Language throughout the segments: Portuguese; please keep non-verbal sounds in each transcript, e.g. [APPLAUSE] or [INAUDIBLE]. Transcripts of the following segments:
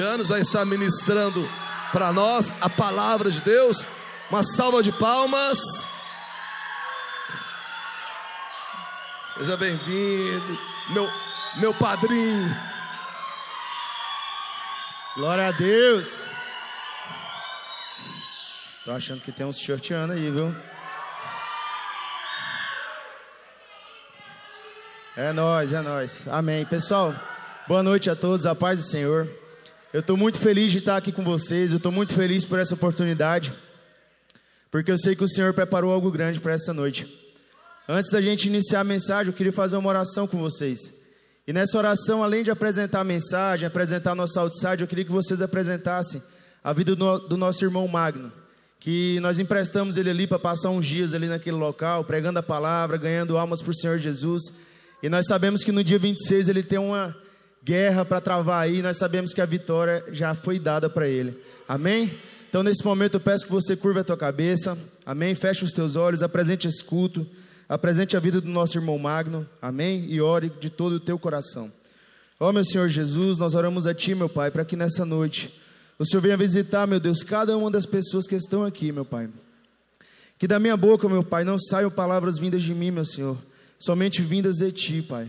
anos vai estar ministrando para nós a palavra de Deus. Uma salva de palmas. Seja bem-vindo, meu, meu padrinho. Glória a Deus. Tô achando que tem uns shorteando aí, viu? É nós, é nós. Amém. Pessoal, boa noite a todos, a paz do Senhor. Eu estou muito feliz de estar aqui com vocês, eu estou muito feliz por essa oportunidade, porque eu sei que o Senhor preparou algo grande para essa noite. Antes da gente iniciar a mensagem, eu queria fazer uma oração com vocês. E nessa oração, além de apresentar a mensagem, apresentar nosso outside, eu queria que vocês apresentassem a vida do, do nosso irmão Magno, que nós emprestamos ele ali para passar uns dias ali naquele local, pregando a palavra, ganhando almas para o Senhor Jesus. E nós sabemos que no dia 26 ele tem uma guerra para travar aí, nós sabemos que a vitória já foi dada para ele. Amém? Então, nesse momento, eu peço que você curva a tua cabeça. Amém? Feche os teus olhos, apresente esse culto, apresente a vida do nosso irmão Magno. Amém? E ore de todo o teu coração. Ó, oh, meu Senhor Jesus, nós oramos a Ti, meu Pai, para que nessa noite o Senhor venha visitar, meu Deus, cada uma das pessoas que estão aqui, meu Pai. Que da minha boca, meu Pai, não saiam palavras vindas de mim, meu Senhor, somente vindas de Ti, Pai.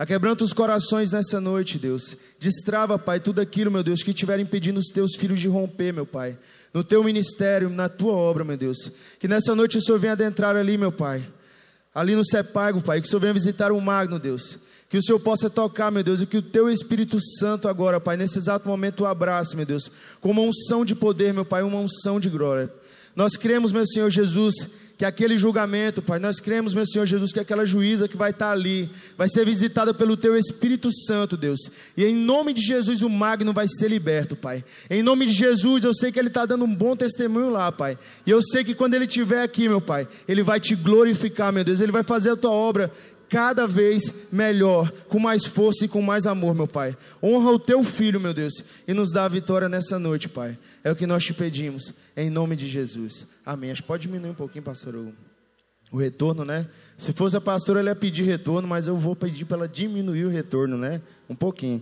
Aquebranta os corações nessa noite, Deus. Destrava, Pai, tudo aquilo, meu Deus, que estiver impedindo os teus filhos de romper, meu Pai. No teu ministério, na tua obra, meu Deus. Que nessa noite o Senhor venha adentrar ali, meu Pai. Ali no Sepago, Pai. Que o Senhor venha visitar o Magno, Deus. Que o Senhor possa tocar, meu Deus, e que o teu Espírito Santo agora, Pai, nesse exato momento o abrace, meu Deus, com uma unção de poder, meu Pai, uma unção de glória. Nós cremos, meu Senhor Jesus, que aquele julgamento, Pai, nós cremos, meu Senhor Jesus, que aquela juíza que vai estar ali, vai ser visitada pelo Teu Espírito Santo, Deus. E em nome de Jesus, o Magno vai ser liberto, Pai. Em nome de Jesus, eu sei que ele está dando um bom testemunho lá, Pai. E eu sei que quando ele estiver aqui, meu Pai, ele vai te glorificar, meu Deus. Ele vai fazer a tua obra cada vez melhor, com mais força e com mais amor, meu Pai. Honra o teu filho, meu Deus, e nos dá a vitória nessa noite, Pai. É o que nós te pedimos, em nome de Jesus. Amém. Acho que pode diminuir um pouquinho, pastor, o, o retorno, né? Se fosse a pastora, ela ia pedir retorno, mas eu vou pedir para ela diminuir o retorno, né? Um pouquinho.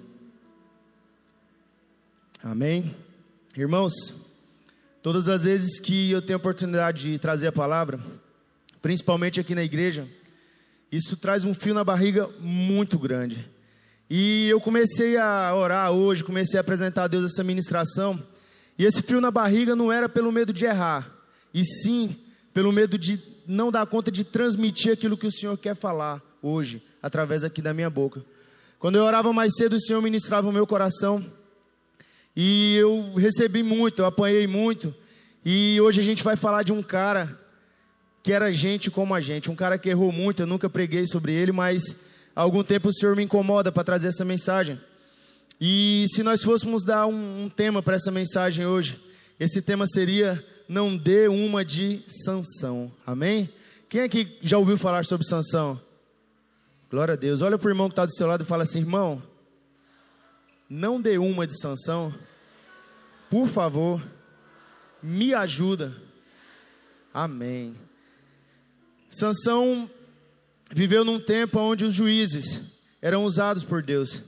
Amém. Irmãos, todas as vezes que eu tenho a oportunidade de trazer a palavra, principalmente aqui na igreja, isso traz um fio na barriga muito grande. E eu comecei a orar hoje, comecei a apresentar a Deus essa ministração. E esse fio na barriga não era pelo medo de errar, e sim pelo medo de não dar conta de transmitir aquilo que o Senhor quer falar hoje, através aqui da minha boca. Quando eu orava mais cedo, o Senhor ministrava o meu coração. E eu recebi muito, eu apanhei muito. E hoje a gente vai falar de um cara que era gente como a gente, um cara que errou muito, eu nunca preguei sobre ele, mas há algum tempo o Senhor me incomoda para trazer essa mensagem. E se nós fôssemos dar um, um tema para essa mensagem hoje, esse tema seria não dê uma de Sansão. Amém? Quem aqui já ouviu falar sobre Sansão? Glória a Deus. Olha para o irmão que está do seu lado e fala assim, irmão, não dê uma de Sansão. Por favor, me ajuda. Amém. Sansão viveu num tempo onde os juízes eram usados por Deus.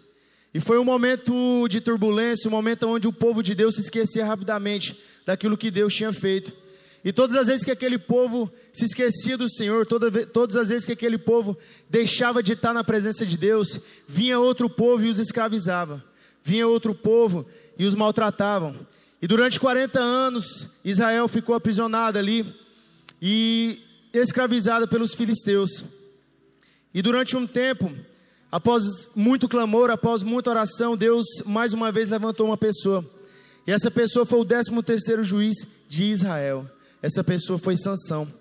E foi um momento de turbulência, um momento onde o povo de Deus se esquecia rapidamente daquilo que Deus tinha feito. E todas as vezes que aquele povo se esquecia do Senhor, toda, todas as vezes que aquele povo deixava de estar na presença de Deus, vinha outro povo e os escravizava. Vinha outro povo e os maltratavam. E durante 40 anos, Israel ficou aprisionado ali. E escravizada pelos filisteus. E durante um tempo, após muito clamor, após muita oração, Deus mais uma vez levantou uma pessoa. E essa pessoa foi o 13 terceiro juiz de Israel. Essa pessoa foi Sansão.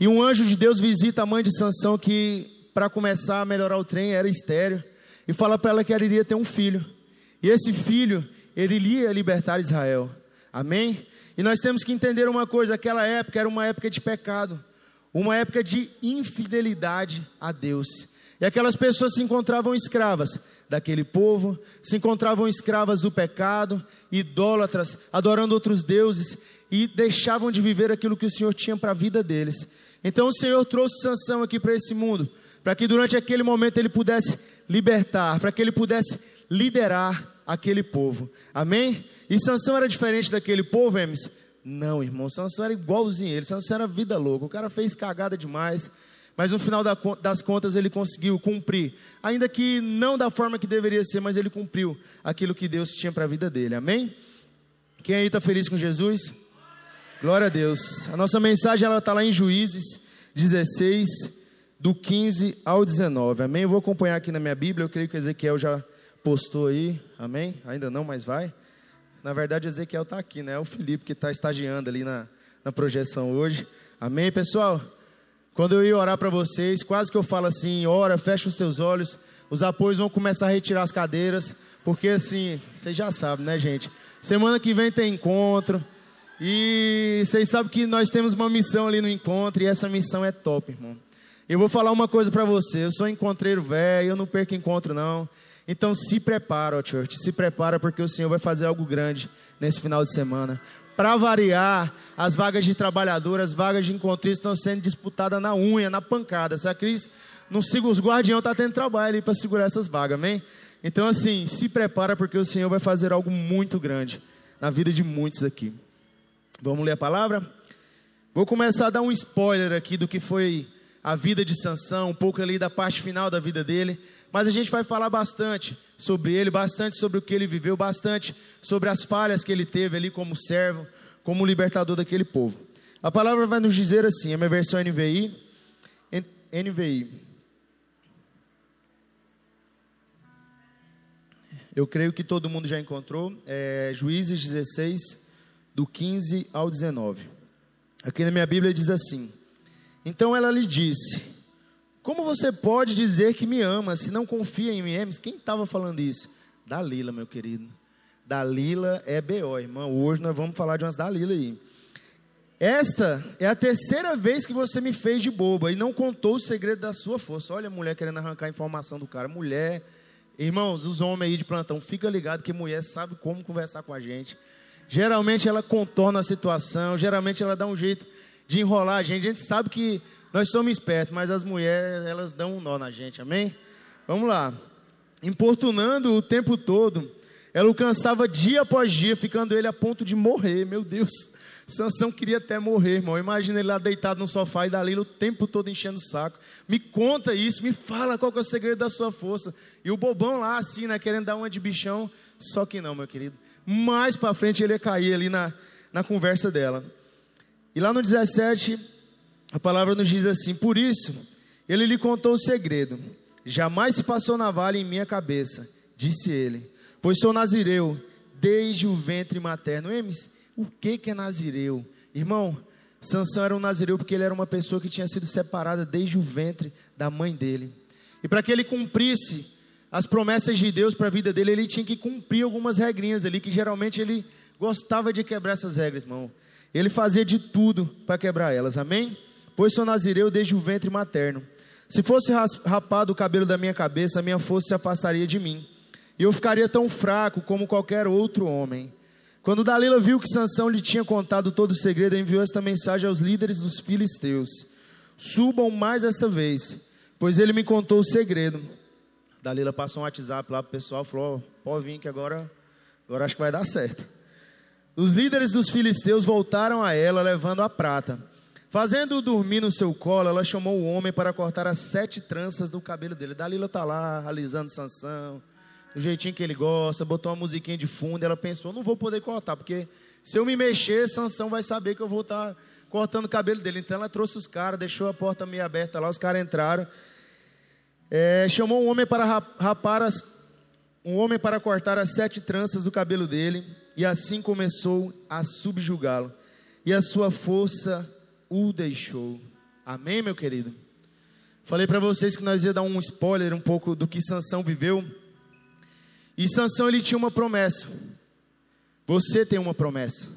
E um anjo de Deus visita a mãe de Sansão que para começar a melhorar o trem era estéreo e fala para ela que ela iria ter um filho. E esse filho, ele iria libertar Israel. Amém? E nós temos que entender uma coisa, aquela época era uma época de pecado uma época de infidelidade a Deus. E aquelas pessoas se encontravam escravas daquele povo, se encontravam escravas do pecado, idólatras, adorando outros deuses e deixavam de viver aquilo que o Senhor tinha para a vida deles. Então o Senhor trouxe Sansão aqui para esse mundo, para que durante aquele momento ele pudesse libertar, para que ele pudesse liderar aquele povo. Amém? E Sansão era diferente daquele povo, Emes? Não, irmão, Sansão era igualzinho ele. Sansão era vida louca. O cara fez cagada demais. Mas no final das contas ele conseguiu cumprir, ainda que não da forma que deveria ser, mas ele cumpriu aquilo que Deus tinha para a vida dele. Amém? Quem aí está feliz com Jesus? Glória a Deus. A nossa mensagem ela está lá em Juízes 16, do 15 ao 19. Amém? Eu vou acompanhar aqui na minha Bíblia. Eu creio que Ezequiel já postou aí. Amém? Ainda não, mas vai. Na verdade, Ezequiel está aqui, né? É o Felipe que está estagiando ali na, na projeção hoje. Amém, pessoal? Quando eu ia orar para vocês, quase que eu falo assim: ora, fecha os teus olhos. Os apoios vão começar a retirar as cadeiras. Porque assim, vocês já sabem, né, gente? Semana que vem tem encontro. E vocês sabem que nós temos uma missão ali no encontro. E essa missão é top, irmão. Eu vou falar uma coisa para você. Eu sou encontreiro velho, eu não perco encontro, não. Então se prepara, church, se prepara porque o Senhor vai fazer algo grande nesse final de semana. Para variar, as vagas de trabalhador, as vagas de encontristas estão sendo disputadas na unha, na pancada. Se a Cris não siga os guardiões, está tendo trabalho ali para segurar essas vagas, amém? Então, assim, se prepara porque o Senhor vai fazer algo muito grande na vida de muitos aqui. Vamos ler a palavra? Vou começar a dar um spoiler aqui do que foi a vida de Sansão, um pouco ali da parte final da vida dele mas a gente vai falar bastante sobre ele, bastante sobre o que ele viveu, bastante sobre as falhas que ele teve ali como servo, como libertador daquele povo. A palavra vai nos dizer assim, a minha versão NVI, NVI. Eu creio que todo mundo já encontrou, é, Juízes 16, do 15 ao 19. Aqui na minha Bíblia diz assim: Então ela lhe disse: como você pode dizer que me ama se não confia em mim? Quem estava falando isso? Dalila, meu querido. Dalila é B.O., irmão. Hoje nós vamos falar de umas Dalila aí. Esta é a terceira vez que você me fez de boba e não contou o segredo da sua força. Olha a mulher querendo arrancar a informação do cara. Mulher, irmãos, os homens aí de plantão, fica ligado que mulher sabe como conversar com a gente. Geralmente ela contorna a situação, geralmente ela dá um jeito de enrolar a gente. A gente sabe que nós somos espertos, mas as mulheres, elas dão um nó na gente, amém? Vamos lá. Importunando o tempo todo, ela o cansava dia após dia, ficando ele a ponto de morrer. Meu Deus, Sansão queria até morrer, irmão. Imagina ele lá deitado no sofá e Dalila o tempo todo enchendo o saco. Me conta isso, me fala qual é o segredo da sua força. E o bobão lá, assim, né, querendo dar uma de bichão. Só que não, meu querido. Mais para frente ele ia cair ali na, na conversa dela. E lá no 17, a palavra nos diz assim: Por isso, ele lhe contou o segredo. Jamais se passou navalha em minha cabeça, disse ele, pois sou nazireu desde o ventre materno. Emes, o que, que é nazireu? Irmão, Sansão era um nazireu porque ele era uma pessoa que tinha sido separada desde o ventre da mãe dele. E para que ele cumprisse as promessas de Deus para a vida dele, ele tinha que cumprir algumas regrinhas ali, que geralmente ele gostava de quebrar essas regras, irmão. Ele fazia de tudo para quebrar elas, amém? Pois sou nazireu desde o ventre materno. Se fosse rapado o cabelo da minha cabeça, a minha força se afastaria de mim, e eu ficaria tão fraco como qualquer outro homem. Quando Dalila viu que Sansão lhe tinha contado todo o segredo, enviou esta mensagem aos líderes dos filisteus: Subam mais esta vez, pois ele me contou o segredo. Dalila passou um WhatsApp lá para o pessoal, falou: pode vir que agora, agora acho que vai dar certo. Os líderes dos filisteus voltaram a ela levando a prata. Fazendo-o dormir no seu colo, ela chamou o homem para cortar as sete tranças do cabelo dele. Dalila está lá, alisando Sansão, do jeitinho que ele gosta, botou uma musiquinha de fundo. Ela pensou: não vou poder cortar, porque se eu me mexer, Sansão vai saber que eu vou estar tá cortando o cabelo dele. Então ela trouxe os caras, deixou a porta meio aberta lá, os caras entraram. É, chamou um homem para rapar as, um homem para cortar as sete tranças do cabelo dele, e assim começou a subjugá-lo. E a sua força o deixou. Amém, meu querido? Falei para vocês que nós ia dar um spoiler um pouco do que Sansão viveu. E Sansão ele tinha uma promessa. Você tem uma promessa.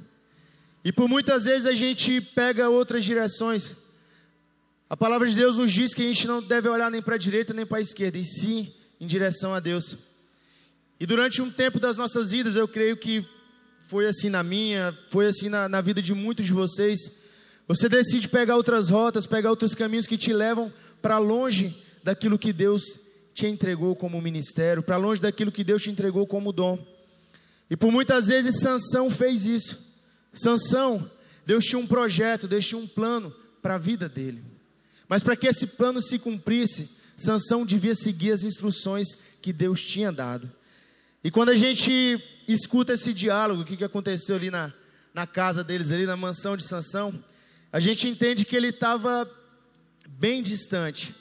E por muitas vezes a gente pega outras direções. A palavra de Deus nos diz que a gente não deve olhar nem para a direita nem para a esquerda, e sim em direção a Deus. E durante um tempo das nossas vidas, eu creio que foi assim na minha, foi assim na, na vida de muitos de vocês. Você decide pegar outras rotas, pegar outros caminhos que te levam para longe daquilo que Deus te entregou como ministério, para longe daquilo que Deus te entregou como dom. E por muitas vezes Sansão fez isso. Sansão, Deus tinha um projeto, Deus tinha um plano para a vida dele. Mas para que esse plano se cumprisse, Sansão devia seguir as instruções que Deus tinha dado. E quando a gente escuta esse diálogo, o que, que aconteceu ali na, na casa deles, ali na mansão de Sansão, a gente entende que ele estava bem distante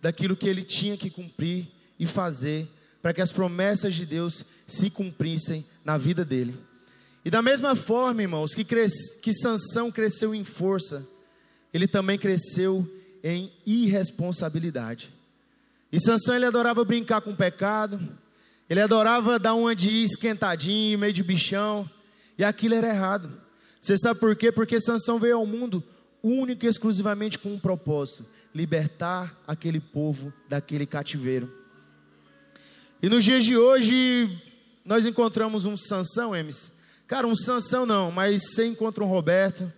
daquilo que ele tinha que cumprir e fazer para que as promessas de Deus se cumprissem na vida dele. E da mesma forma, irmãos, que, cres... que Sansão cresceu em força, ele também cresceu em irresponsabilidade. E Sansão ele adorava brincar com o pecado, ele adorava dar uma de esquentadinho, meio de bichão, e aquilo era errado. Você sabe por quê? Porque Sansão veio ao mundo único e exclusivamente com um propósito: libertar aquele povo daquele cativeiro. E nos dias de hoje, nós encontramos um Sansão, Emes. Cara, um Sansão não, mas você encontra um Roberto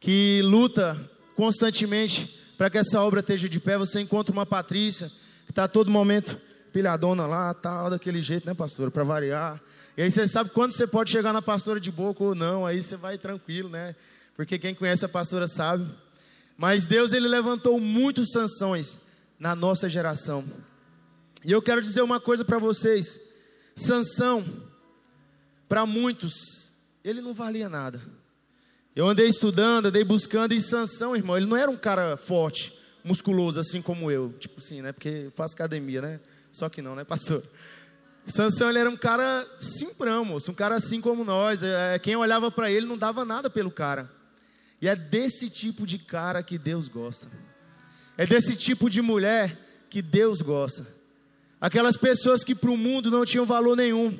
que luta constantemente para que essa obra esteja de pé. Você encontra uma Patrícia que está todo momento pilhadona lá, tal, daquele jeito, né, pastora? Para variar. E aí você sabe quando você pode chegar na pastora de boca ou não, aí você vai tranquilo, né? Porque quem conhece a pastora sabe. Mas Deus ele levantou muitos sanções na nossa geração. E eu quero dizer uma coisa para vocês: Sansão, para muitos, ele não valia nada. Eu andei estudando, andei buscando, e Sansão, irmão, ele não era um cara forte, musculoso, assim como eu. Tipo assim, né? Porque faço academia, né? Só que não, né, pastor? Sansão, ele era um cara simprão, moço, um cara assim como nós. É, quem olhava para ele não dava nada pelo cara. E é desse tipo de cara que Deus gosta. É desse tipo de mulher que Deus gosta. Aquelas pessoas que para o mundo não tinham valor nenhum.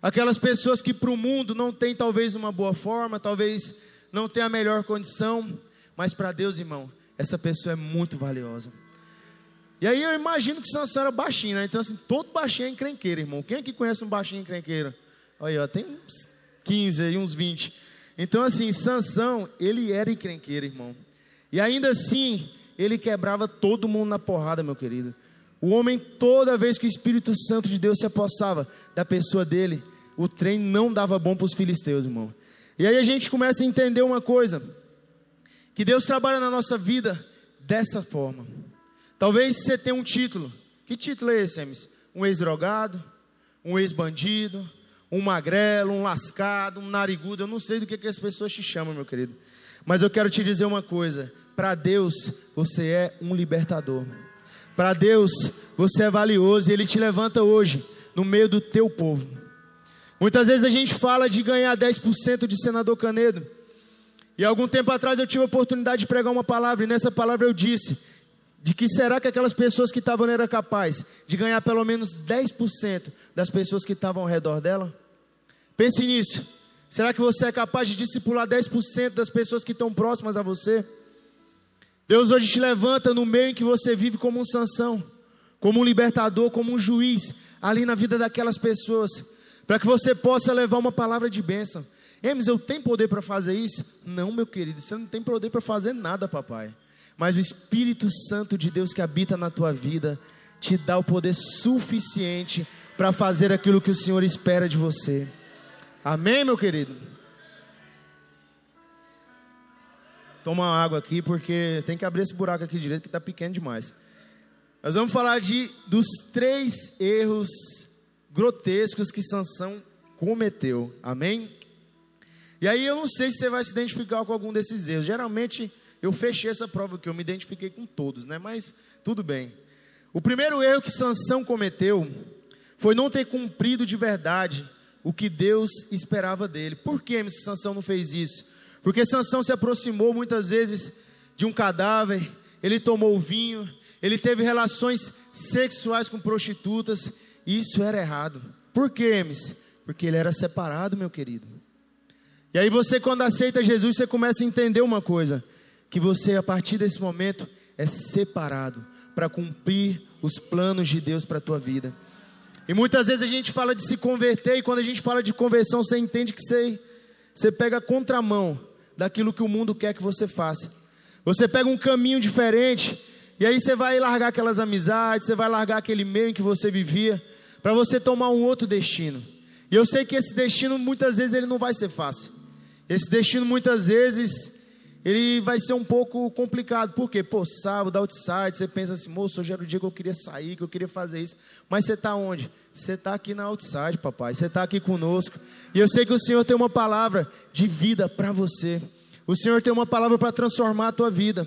Aquelas pessoas que para o mundo não tem talvez uma boa forma, talvez não tem a melhor condição, mas para Deus, irmão, essa pessoa é muito valiosa. E aí eu imagino que Sansão era baixinho, né? Então, assim, todo baixinho é encrenqueiro, irmão. Quem é que conhece um baixinho encrenqueiro? Olha, ó, tem uns 15 aí, uns 20. Então, assim, Sansão, ele era encrenqueiro, irmão. E ainda assim, ele quebrava todo mundo na porrada, meu querido. O homem, toda vez que o Espírito Santo de Deus se apossava da pessoa dele, o trem não dava bom para os filisteus, irmão. E aí a gente começa a entender uma coisa: que Deus trabalha na nossa vida dessa forma. Talvez você tenha um título. Que título é esse, Emes? Um ex-drogado, um ex-bandido, um magrelo, um lascado, um narigudo. Eu não sei do que, que as pessoas te chamam, meu querido. Mas eu quero te dizer uma coisa: para Deus, você é um libertador. Para Deus, você é valioso e Ele te levanta hoje no meio do teu povo. Muitas vezes a gente fala de ganhar 10% de senador Canedo. E algum tempo atrás eu tive a oportunidade de pregar uma palavra, e nessa palavra eu disse: de que será que aquelas pessoas que estavam eram capazes de ganhar pelo menos 10% das pessoas que estavam ao redor dela? Pense nisso. Será que você é capaz de discipular 10% das pessoas que estão próximas a você? Deus hoje te levanta no meio em que você vive como um Sansão, como um libertador, como um juiz, ali na vida daquelas pessoas, para que você possa levar uma palavra de bênção. Emes, eu tenho poder para fazer isso? Não, meu querido, você não tem poder para fazer nada, papai. Mas o Espírito Santo de Deus que habita na tua vida te dá o poder suficiente para fazer aquilo que o Senhor espera de você. Amém, meu querido? Toma uma água aqui, porque tem que abrir esse buraco aqui direito, que está pequeno demais. Nós vamos falar de, dos três erros grotescos que Sansão cometeu. Amém? E aí eu não sei se você vai se identificar com algum desses erros. Geralmente eu fechei essa prova que eu me identifiquei com todos, né? Mas tudo bem. O primeiro erro que Sansão cometeu foi não ter cumprido de verdade o que Deus esperava dele. Por que Sansão não fez isso? Porque Sansão se aproximou muitas vezes de um cadáver, ele tomou vinho, ele teve relações sexuais com prostitutas, e isso era errado. Por quê, Emes? Porque ele era separado, meu querido. E aí você, quando aceita Jesus, você começa a entender uma coisa: que você, a partir desse momento, é separado para cumprir os planos de Deus para a tua vida. E muitas vezes a gente fala de se converter, e quando a gente fala de conversão, você entende que você, você pega a contramão daquilo que o mundo quer que você faça. Você pega um caminho diferente e aí você vai largar aquelas amizades, você vai largar aquele meio em que você vivia, para você tomar um outro destino. E eu sei que esse destino muitas vezes ele não vai ser fácil. Esse destino muitas vezes ele vai ser um pouco complicado. Por quê? Pô, sábado, outside, você pensa assim, moço, hoje era o dia que eu queria sair, que eu queria fazer isso. Mas você está onde? Você está aqui na outside, papai. Você está aqui conosco. E eu sei que o Senhor tem uma palavra de vida para você. O Senhor tem uma palavra para transformar a tua vida.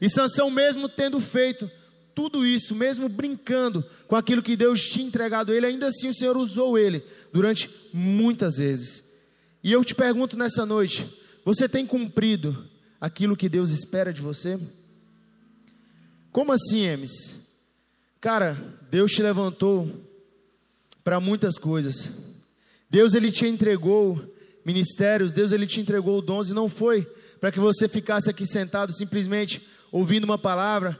E Sansão, mesmo tendo feito tudo isso, mesmo brincando com aquilo que Deus tinha entregado a ele, ainda assim o Senhor usou ele durante muitas vezes. E eu te pergunto nessa noite: você tem cumprido aquilo que Deus espera de você? Como assim, Emes? Cara, Deus te levantou para muitas coisas. Deus ele te entregou ministérios, Deus ele te entregou dons e não foi para que você ficasse aqui sentado simplesmente ouvindo uma palavra,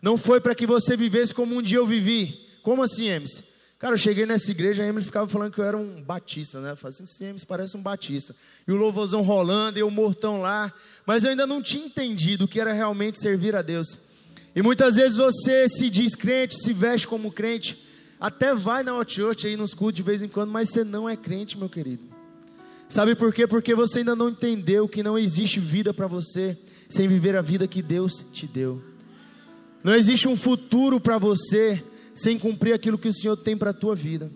não foi para que você vivesse como um dia eu vivi. Como assim, Emes? Cara, eu cheguei nessa igreja, a Emily ficava falando que eu era um batista, né? Eu falei assim, sim, Emily parece um batista. E o louvorzão rolando, e o mortão lá. Mas eu ainda não tinha entendido o que era realmente servir a Deus. E muitas vezes você se diz crente, se veste como crente, até vai na Hot Church aí nos cultos de vez em quando, mas você não é crente, meu querido. Sabe por quê? Porque você ainda não entendeu que não existe vida para você sem viver a vida que Deus te deu. Não existe um futuro para você sem cumprir aquilo que o Senhor tem para a tua vida.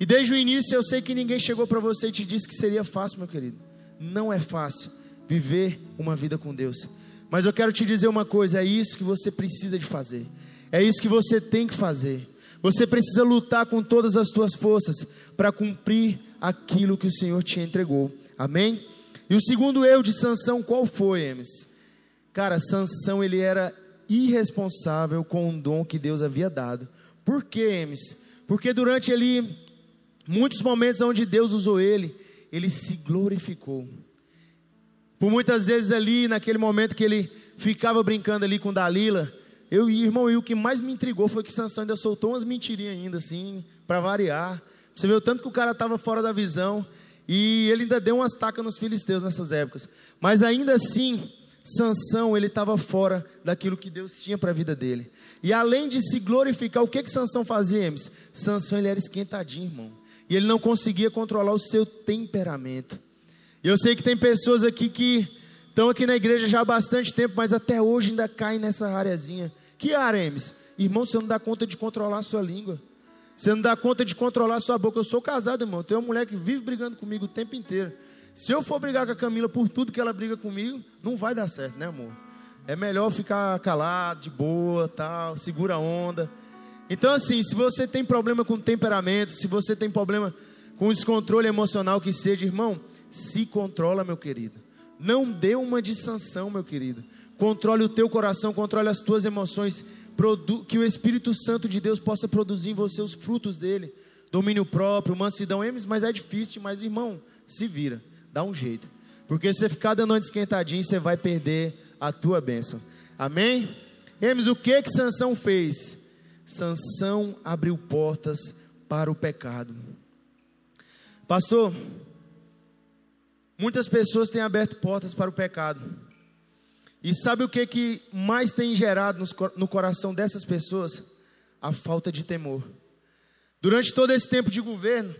E desde o início eu sei que ninguém chegou para você e te disse que seria fácil, meu querido. Não é fácil viver uma vida com Deus. Mas eu quero te dizer uma coisa: é isso que você precisa de fazer. É isso que você tem que fazer. Você precisa lutar com todas as suas forças para cumprir aquilo que o Senhor te entregou. Amém? E o segundo erro de Sansão qual foi, Emes? Cara, Sansão ele era irresponsável com o dom que Deus havia dado. Por quê, Emes? Porque durante ali muitos momentos onde Deus usou ele, ele se glorificou. Por muitas vezes ali, naquele momento que ele ficava brincando ali com Dalila, eu e irmão, e o que mais me intrigou foi que Sansão ainda soltou umas mentirinhas ainda assim, para variar. Você o tanto que o cara estava fora da visão e ele ainda deu umas tacas nos filisteus nessas épocas. Mas ainda assim, Sansão, ele estava fora daquilo que Deus tinha para a vida dele. E além de se glorificar, o que que Sansão fazia, Emes? Sansão, ele era esquentadinho, irmão. E ele não conseguia controlar o seu temperamento. E eu sei que tem pessoas aqui que estão aqui na igreja já há bastante tempo, mas até hoje ainda caem nessa areazinha. Que área, Emes? Irmão, você não dá conta de controlar a sua língua. Você não dá conta de controlar a sua boca. Eu sou casado, irmão. Tem uma mulher que vive brigando comigo o tempo inteiro. Se eu for brigar com a Camila por tudo que ela briga comigo, não vai dar certo, né, amor? É melhor ficar calado, de boa, tal, segura a onda. Então, assim, se você tem problema com temperamento, se você tem problema com descontrole emocional que seja, irmão, se controla, meu querido. Não dê uma de sanção, meu querido. Controle o teu coração, controle as tuas emoções, que o Espírito Santo de Deus possa produzir em você os frutos dele. Domínio próprio, mansidão, mas é difícil, mas irmão, se vira dá um jeito. Porque se você ficar dando uma esquentadinha, você vai perder a tua bênção. Amém? Hermes, o que que Sansão fez? Sansão abriu portas para o pecado. Pastor, muitas pessoas têm aberto portas para o pecado. E sabe o que que mais tem gerado no coração dessas pessoas? A falta de temor. Durante todo esse tempo de governo,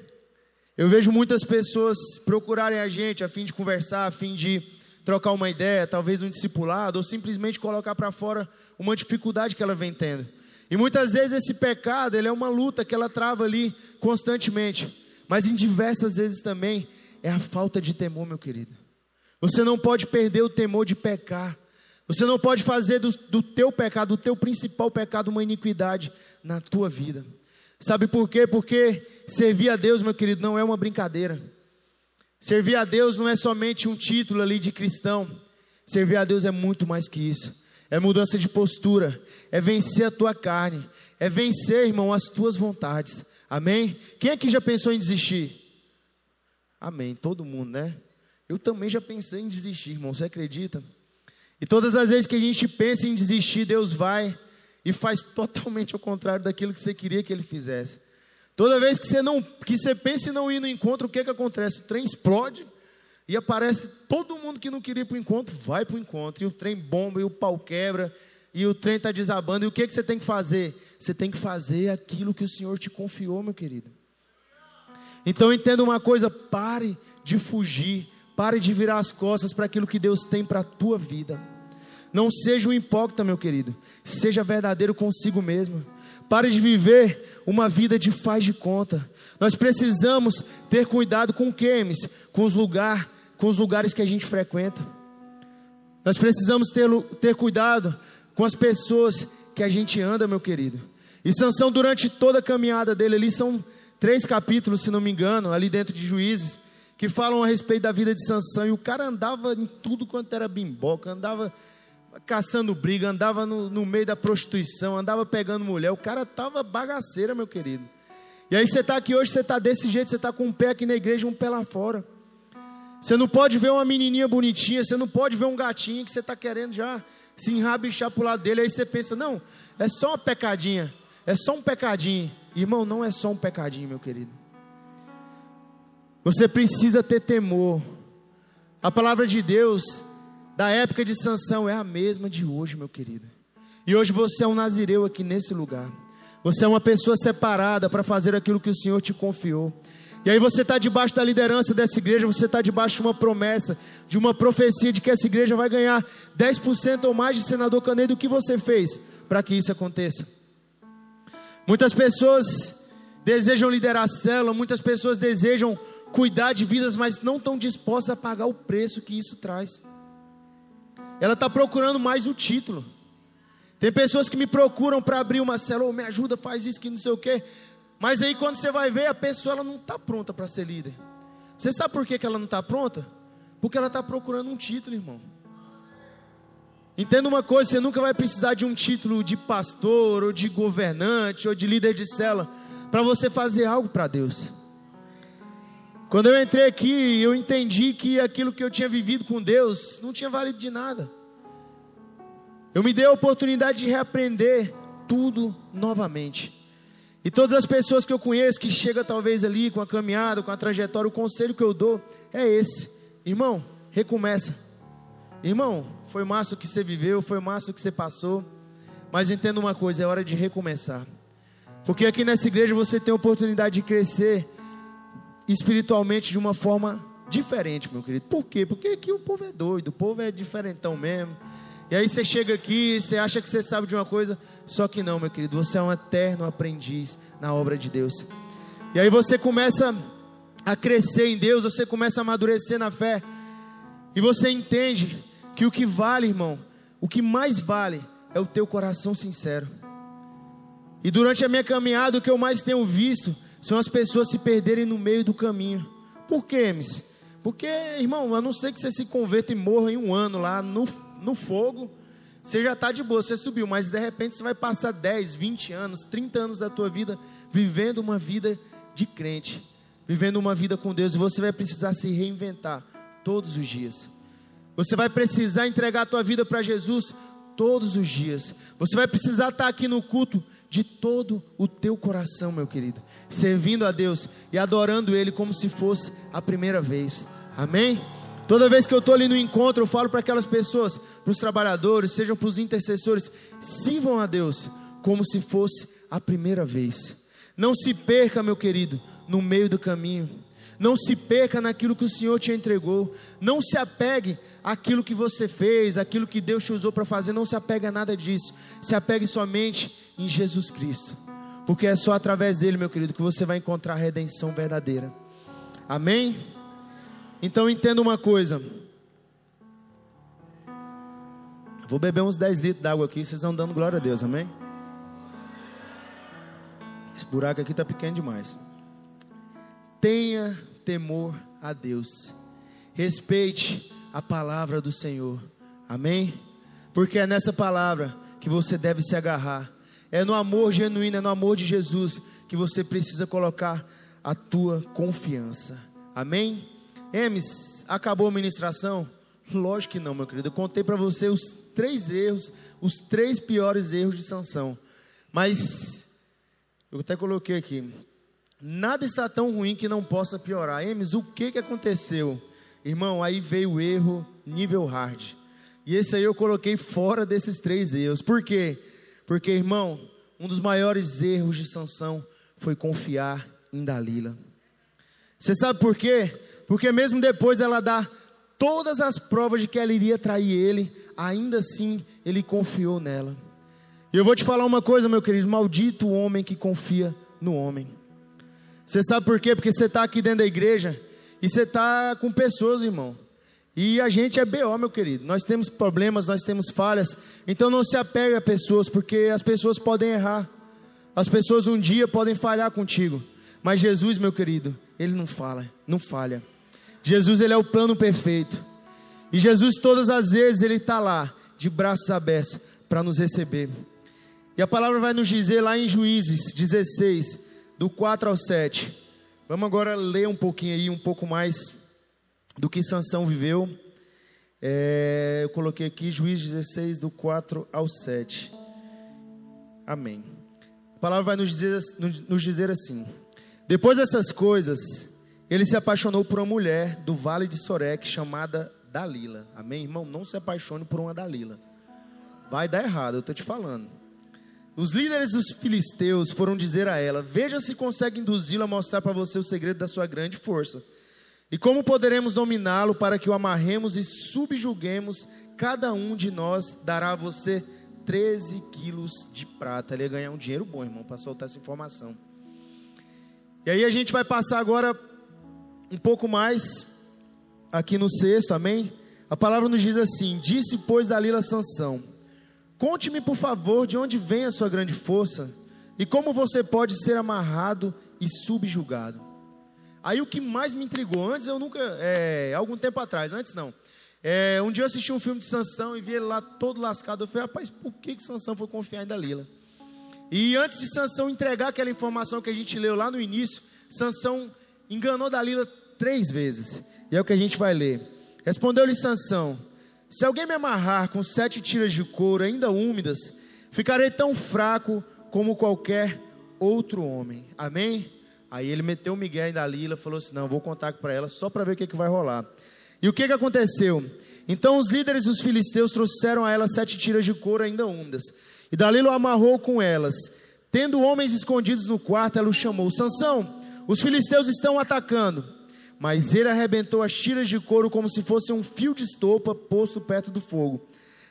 eu vejo muitas pessoas procurarem a gente a fim de conversar, a fim de trocar uma ideia, talvez um discipulado, ou simplesmente colocar para fora uma dificuldade que ela vem tendo. E muitas vezes esse pecado, ele é uma luta que ela trava ali constantemente. Mas em diversas vezes também é a falta de temor, meu querido. Você não pode perder o temor de pecar. Você não pode fazer do, do teu pecado, do teu principal pecado, uma iniquidade na tua vida. Sabe por quê? Porque servir a Deus, meu querido, não é uma brincadeira. Servir a Deus não é somente um título ali de cristão. Servir a Deus é muito mais que isso. É mudança de postura, é vencer a tua carne, é vencer, irmão, as tuas vontades. Amém? Quem aqui já pensou em desistir? Amém. Todo mundo, né? Eu também já pensei em desistir, irmão. Você acredita? E todas as vezes que a gente pensa em desistir, Deus vai e faz totalmente ao contrário daquilo que você queria que ele fizesse. Toda vez que você não, que você pensa em não ir no encontro, o que que acontece? O trem explode e aparece todo mundo que não queria ir para o encontro, vai para o encontro, e o trem bomba, e o pau quebra, e o trem está desabando, e o que, que você tem que fazer? Você tem que fazer aquilo que o Senhor te confiou, meu querido. Então entenda uma coisa: pare de fugir, pare de virar as costas para aquilo que Deus tem para a tua vida. Não seja um hipócrita, meu querido. Seja verdadeiro consigo mesmo. Pare de viver uma vida de faz de conta. Nós precisamos ter cuidado com o que, Com os, lugar, com os lugares que a gente frequenta. Nós precisamos ter, ter cuidado com as pessoas que a gente anda, meu querido. E Sansão, durante toda a caminhada dele ali, são três capítulos, se não me engano, ali dentro de Juízes, que falam a respeito da vida de Sansão. E o cara andava em tudo quanto era bimboca, andava caçando briga, andava no, no meio da prostituição, andava pegando mulher. O cara tava bagaceira, meu querido. E aí você está aqui hoje, você está desse jeito, você está com um pé aqui na igreja, um pé lá fora. Você não pode ver uma menininha bonitinha, você não pode ver um gatinho que você está querendo já se enrabichar para o lado dele. Aí você pensa, não, é só uma pecadinha, é só um pecadinho. Irmão, não é só um pecadinho, meu querido. Você precisa ter temor. A palavra de Deus da época de Sansão é a mesma de hoje, meu querido. E hoje você é um nazireu aqui nesse lugar. Você é uma pessoa separada para fazer aquilo que o Senhor te confiou. E aí você está debaixo da liderança dessa igreja, você está debaixo de uma promessa, de uma profecia de que essa igreja vai ganhar 10% ou mais de senador Canedo. O que você fez para que isso aconteça? Muitas pessoas desejam liderar a célula, muitas pessoas desejam cuidar de vidas, mas não estão dispostas a pagar o preço que isso traz. Ela está procurando mais o título. Tem pessoas que me procuram para abrir uma célula, oh, me ajuda, faz isso, que não sei o quê. Mas aí quando você vai ver, a pessoa ela não está pronta para ser líder. Você sabe por que, que ela não está pronta? Porque ela está procurando um título, irmão. Entenda uma coisa: você nunca vai precisar de um título de pastor, ou de governante, ou de líder de cela, para você fazer algo para Deus. Quando eu entrei aqui, eu entendi que aquilo que eu tinha vivido com Deus não tinha valido de nada. Eu me dei a oportunidade de reaprender tudo novamente. E todas as pessoas que eu conheço que chegam talvez ali com a caminhada, com a trajetória, o conselho que eu dou é esse: irmão, recomeça. Irmão, foi massa o que você viveu, foi massa o que você passou, mas entenda uma coisa: é hora de recomeçar. Porque aqui nessa igreja você tem a oportunidade de crescer espiritualmente de uma forma diferente, meu querido. Por quê? Porque aqui o povo é doido, o povo é diferentão mesmo. E aí você chega aqui, você acha que você sabe de uma coisa, só que não, meu querido, você é um eterno aprendiz na obra de Deus. E aí você começa a crescer em Deus, você começa a amadurecer na fé. E você entende que o que vale, irmão, o que mais vale é o teu coração sincero. E durante a minha caminhada, o que eu mais tenho visto são as pessoas se perderem no meio do caminho. Por quê, Miss? Porque, irmão, a não ser que você se converta e morra em um ano lá no, no fogo, você já está de boa, você subiu, mas de repente você vai passar 10, 20 anos, 30 anos da tua vida vivendo uma vida de crente, vivendo uma vida com Deus, e você vai precisar se reinventar todos os dias. Você vai precisar entregar a tua vida para Jesus todos os dias. Você vai precisar estar aqui no culto de todo o teu coração, meu querido, servindo a Deus e adorando Ele como se fosse a primeira vez. Amém? Toda vez que eu estou ali no encontro, eu falo para aquelas pessoas, para os trabalhadores, sejam para os intercessores, sirvam a Deus como se fosse a primeira vez. Não se perca, meu querido, no meio do caminho. Não se perca naquilo que o Senhor te entregou. Não se apegue àquilo que você fez, àquilo que Deus te usou para fazer. Não se apegue a nada disso. Se apegue somente em Jesus Cristo. Porque é só através dele, meu querido, que você vai encontrar a redenção verdadeira. Amém? Então entenda uma coisa. Vou beber uns 10 litros d'água aqui, vocês vão dando glória a Deus, amém? Esse buraco aqui está pequeno demais. Tenha temor a Deus. Respeite a palavra do Senhor. Amém? Porque é nessa palavra que você deve se agarrar. É no amor genuíno, é no amor de Jesus que você precisa colocar a tua confiança. Amém? Emes, acabou a ministração? Lógico que não, meu querido. Eu contei para você os três erros, os três piores erros de Sansão. Mas eu até coloquei aqui. Nada está tão ruim que não possa piorar. Emes, o que que aconteceu? Irmão, aí veio o erro nível hard. E esse aí eu coloquei fora desses três erros. Por quê? Porque, irmão, um dos maiores erros de Sansão foi confiar em Dalila. Você sabe por quê? Porque mesmo depois ela dá todas as provas de que ela iria trair ele, ainda assim ele confiou nela. E eu vou te falar uma coisa, meu querido: maldito o homem que confia no homem. Você sabe por quê? Porque você está aqui dentro da igreja e você está com pessoas, irmão. E a gente é BO, meu querido. Nós temos problemas, nós temos falhas. Então não se apegue a pessoas, porque as pessoas podem errar. As pessoas um dia podem falhar contigo. Mas Jesus, meu querido, ele não fala, não falha. Jesus, ele é o plano perfeito. E Jesus, todas as vezes, ele está lá, de braços abertos, para nos receber. E a palavra vai nos dizer lá em Juízes 16, do 4 ao 7. Vamos agora ler um pouquinho aí, um pouco mais do que Sansão viveu. É, eu coloquei aqui Juízes 16, do 4 ao 7. Amém. A palavra vai nos dizer, nos dizer assim: Depois dessas coisas, ele se apaixonou por uma mulher do vale de Sorek chamada Dalila. Amém, irmão? Não se apaixone por uma Dalila. Vai dar errado, eu estou te falando. Os líderes dos filisteus foram dizer a ela: Veja se consegue induzi-lo a mostrar para você o segredo da sua grande força. E como poderemos dominá-lo para que o amarremos e subjuguemos? Cada um de nós dará a você 13 quilos de prata. Ele ia ganhar um dinheiro bom, irmão, para soltar essa informação. E aí a gente vai passar agora um pouco mais aqui no sexto, amém? A palavra nos diz assim: Disse, pois, Dalila Sansão: Conte-me, por favor, de onde vem a sua grande força e como você pode ser amarrado e subjugado. Aí o que mais me intrigou, antes eu nunca, é, algum tempo atrás, antes não. É, um dia eu assisti um filme de Sansão e vi ele lá todo lascado. Eu falei, rapaz, por que, que Sansão foi confiar em Dalila? E antes de Sansão entregar aquela informação que a gente leu lá no início, Sansão enganou Dalila três vezes. E é o que a gente vai ler. Respondeu-lhe Sansão: Se alguém me amarrar com sete tiras de couro ainda úmidas, ficarei tão fraco como qualquer outro homem. Amém? Aí ele meteu o Miguel em Dalila, falou assim: Não, vou contar para ela só para ver o que, que vai rolar. E o que, que aconteceu? Então os líderes dos filisteus trouxeram a ela sete tiras de couro ainda úmidas. E Dalila o amarrou com elas. Tendo homens escondidos no quarto, ela o chamou: Sansão, os filisteus estão atacando. Mas ele arrebentou as tiras de couro como se fosse um fio de estopa posto perto do fogo.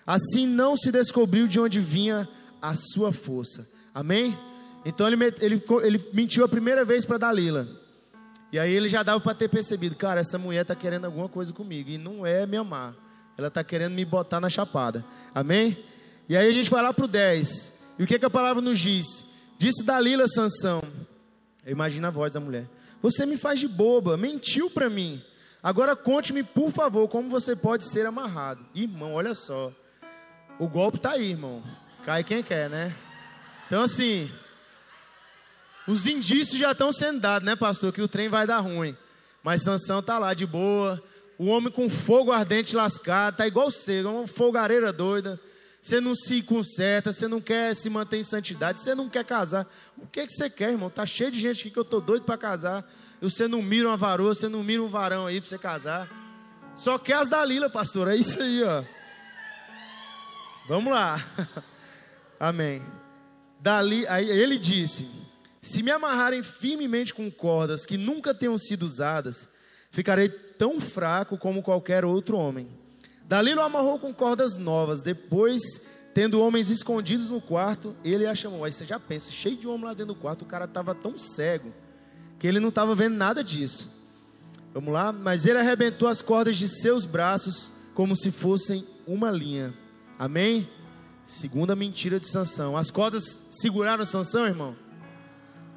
Assim não se descobriu de onde vinha a sua força. Amém? Então ele, ele, ele mentiu a primeira vez para Dalila. E aí ele já dava para ter percebido, cara, essa mulher está querendo alguma coisa comigo. E não é me amar. Ela está querendo me botar na chapada. Amém? E aí a gente vai lá para o 10. E o que, que a palavra nos diz? Disse Dalila Sansão. Eu imagino a voz da mulher. Você me faz de boba, mentiu para mim. Agora conte-me, por favor, como você pode ser amarrado. Irmão, olha só. O golpe tá aí, irmão. Cai quem quer, né? Então, assim, os indícios já estão sendo dados, né, pastor? Que o trem vai dar ruim. Mas Sansão tá lá de boa. O homem com fogo ardente lascado, tá igual você, uma folgareira doida. Você não se conserta, você não quer se manter em santidade, você não quer casar. O que, que você quer, irmão? Tá cheio de gente aqui que eu tô doido para casar. Você não mira uma varoa, você não mira um varão aí para você casar. Só quer as Dalila, pastor. É isso aí, ó. Vamos lá. [LAUGHS] Amém. Dali, aí ele disse: Se me amarrarem firmemente com cordas que nunca tenham sido usadas, ficarei tão fraco como qualquer outro homem. Dalila o amarrou com cordas novas. Depois, tendo homens escondidos no quarto, ele a chamou. Aí você já pensa, cheio de homem lá dentro do quarto, o cara estava tão cego que ele não estava vendo nada disso. Vamos lá? Mas ele arrebentou as cordas de seus braços como se fossem uma linha. Amém? Segunda mentira de Sansão. As cordas seguraram Sansão, irmão?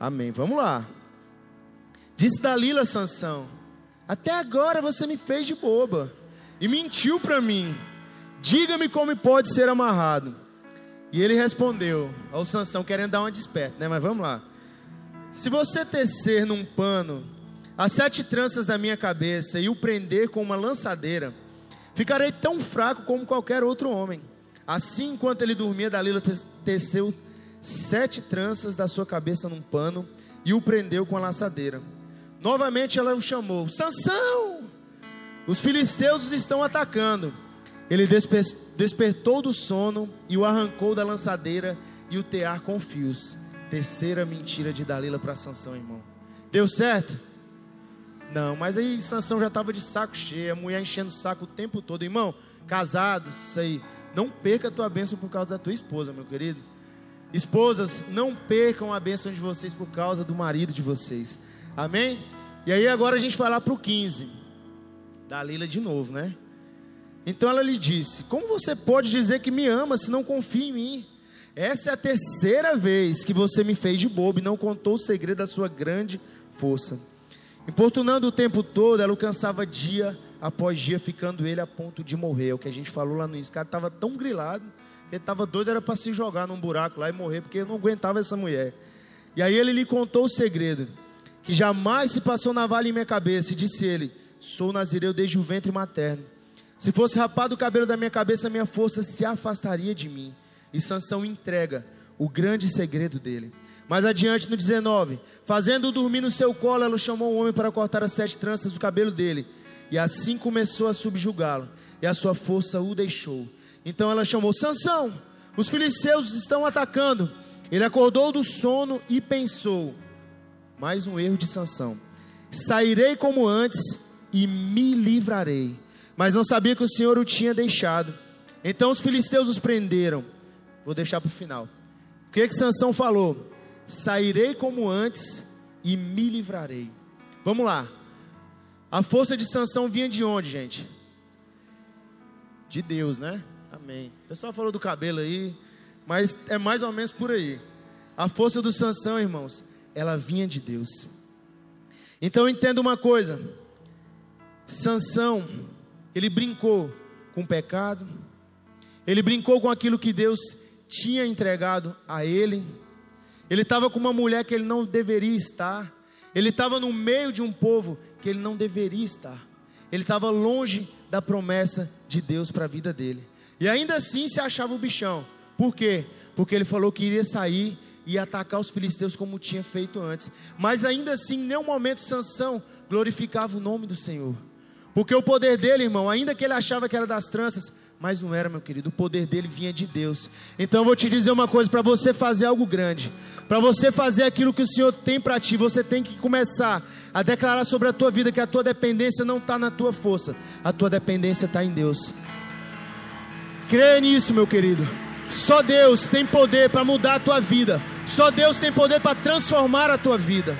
Amém. Vamos lá. Disse Dalila a Sansão: Até agora você me fez de boba e mentiu para mim. Diga-me como pode ser amarrado. E ele respondeu ao Sansão, querendo dar uma desperta, né? Mas vamos lá. Se você tecer num pano as sete tranças da minha cabeça e o prender com uma lançadeira, ficarei tão fraco como qualquer outro homem. Assim, enquanto ele dormia, Dalila teceu sete tranças da sua cabeça num pano e o prendeu com a lançadeira. Novamente ela o chamou: Sansão! Os filisteus os estão atacando. Ele desper despertou do sono e o arrancou da lançadeira e o tear com fios. Terceira mentira de Dalila para Sansão, irmão. Deu certo? Não, mas aí Sansão já estava de saco cheio, a mulher enchendo o saco o tempo todo. Irmão, casado, isso aí. Não perca a tua bênção por causa da tua esposa, meu querido. Esposas, não percam a bênção de vocês por causa do marido de vocês. Amém? E aí agora a gente vai lá para o 15. Da Lila de novo, né? Então ela lhe disse: Como você pode dizer que me ama se não confia em mim? Essa é a terceira vez que você me fez de bobo e não contou o segredo da sua grande força. Importunando o tempo todo, ela o cansava dia após dia, ficando ele a ponto de morrer. É o que a gente falou lá no início. O cara estava tão grilado ele estava doido, era para se jogar num buraco lá e morrer, porque não aguentava essa mulher. E aí ele lhe contou o segredo, que jamais se passou navalha em minha cabeça, e disse ele: Sou nazireu desde o ventre materno. Se fosse rapado o cabelo da minha cabeça, minha força se afastaria de mim. E Sansão entrega o grande segredo dele. Mais adiante, no 19: Fazendo-o dormir no seu colo, ela chamou um homem para cortar as sete tranças do cabelo dele. E assim começou a subjugá-lo, e a sua força o deixou. Então ela chamou: Sansão, os filisteus estão atacando. Ele acordou do sono e pensou: Mais um erro de Sansão. Sairei como antes e me livrarei. Mas não sabia que o Senhor o tinha deixado. Então os filisteus os prenderam. Vou deixar para o final. O que que Sansão falou? sairei como antes e me livrarei. Vamos lá. A força de Sansão vinha de onde, gente? De Deus, né? Amém. O pessoal falou do cabelo aí, mas é mais ou menos por aí. A força do Sansão, irmãos, ela vinha de Deus. Então entenda uma coisa. Sansão, ele brincou com o pecado, ele brincou com aquilo que Deus tinha entregado a ele, ele estava com uma mulher que ele não deveria estar. Ele estava no meio de um povo que ele não deveria estar. Ele estava longe da promessa de Deus para a vida dele. E ainda assim se achava o bichão. Por quê? Porque ele falou que iria sair e atacar os filisteus como tinha feito antes. Mas ainda assim, em nenhum momento Sansão glorificava o nome do Senhor. Porque o poder dele, irmão, ainda que ele achava que era das tranças, mas não era, meu querido. O poder dele vinha de Deus. Então eu vou te dizer uma coisa: para você fazer algo grande, para você fazer aquilo que o Senhor tem para ti, você tem que começar a declarar sobre a tua vida que a tua dependência não está na tua força, a tua dependência está em Deus. Creia nisso, meu querido. Só Deus tem poder para mudar a tua vida. Só Deus tem poder para transformar a tua vida.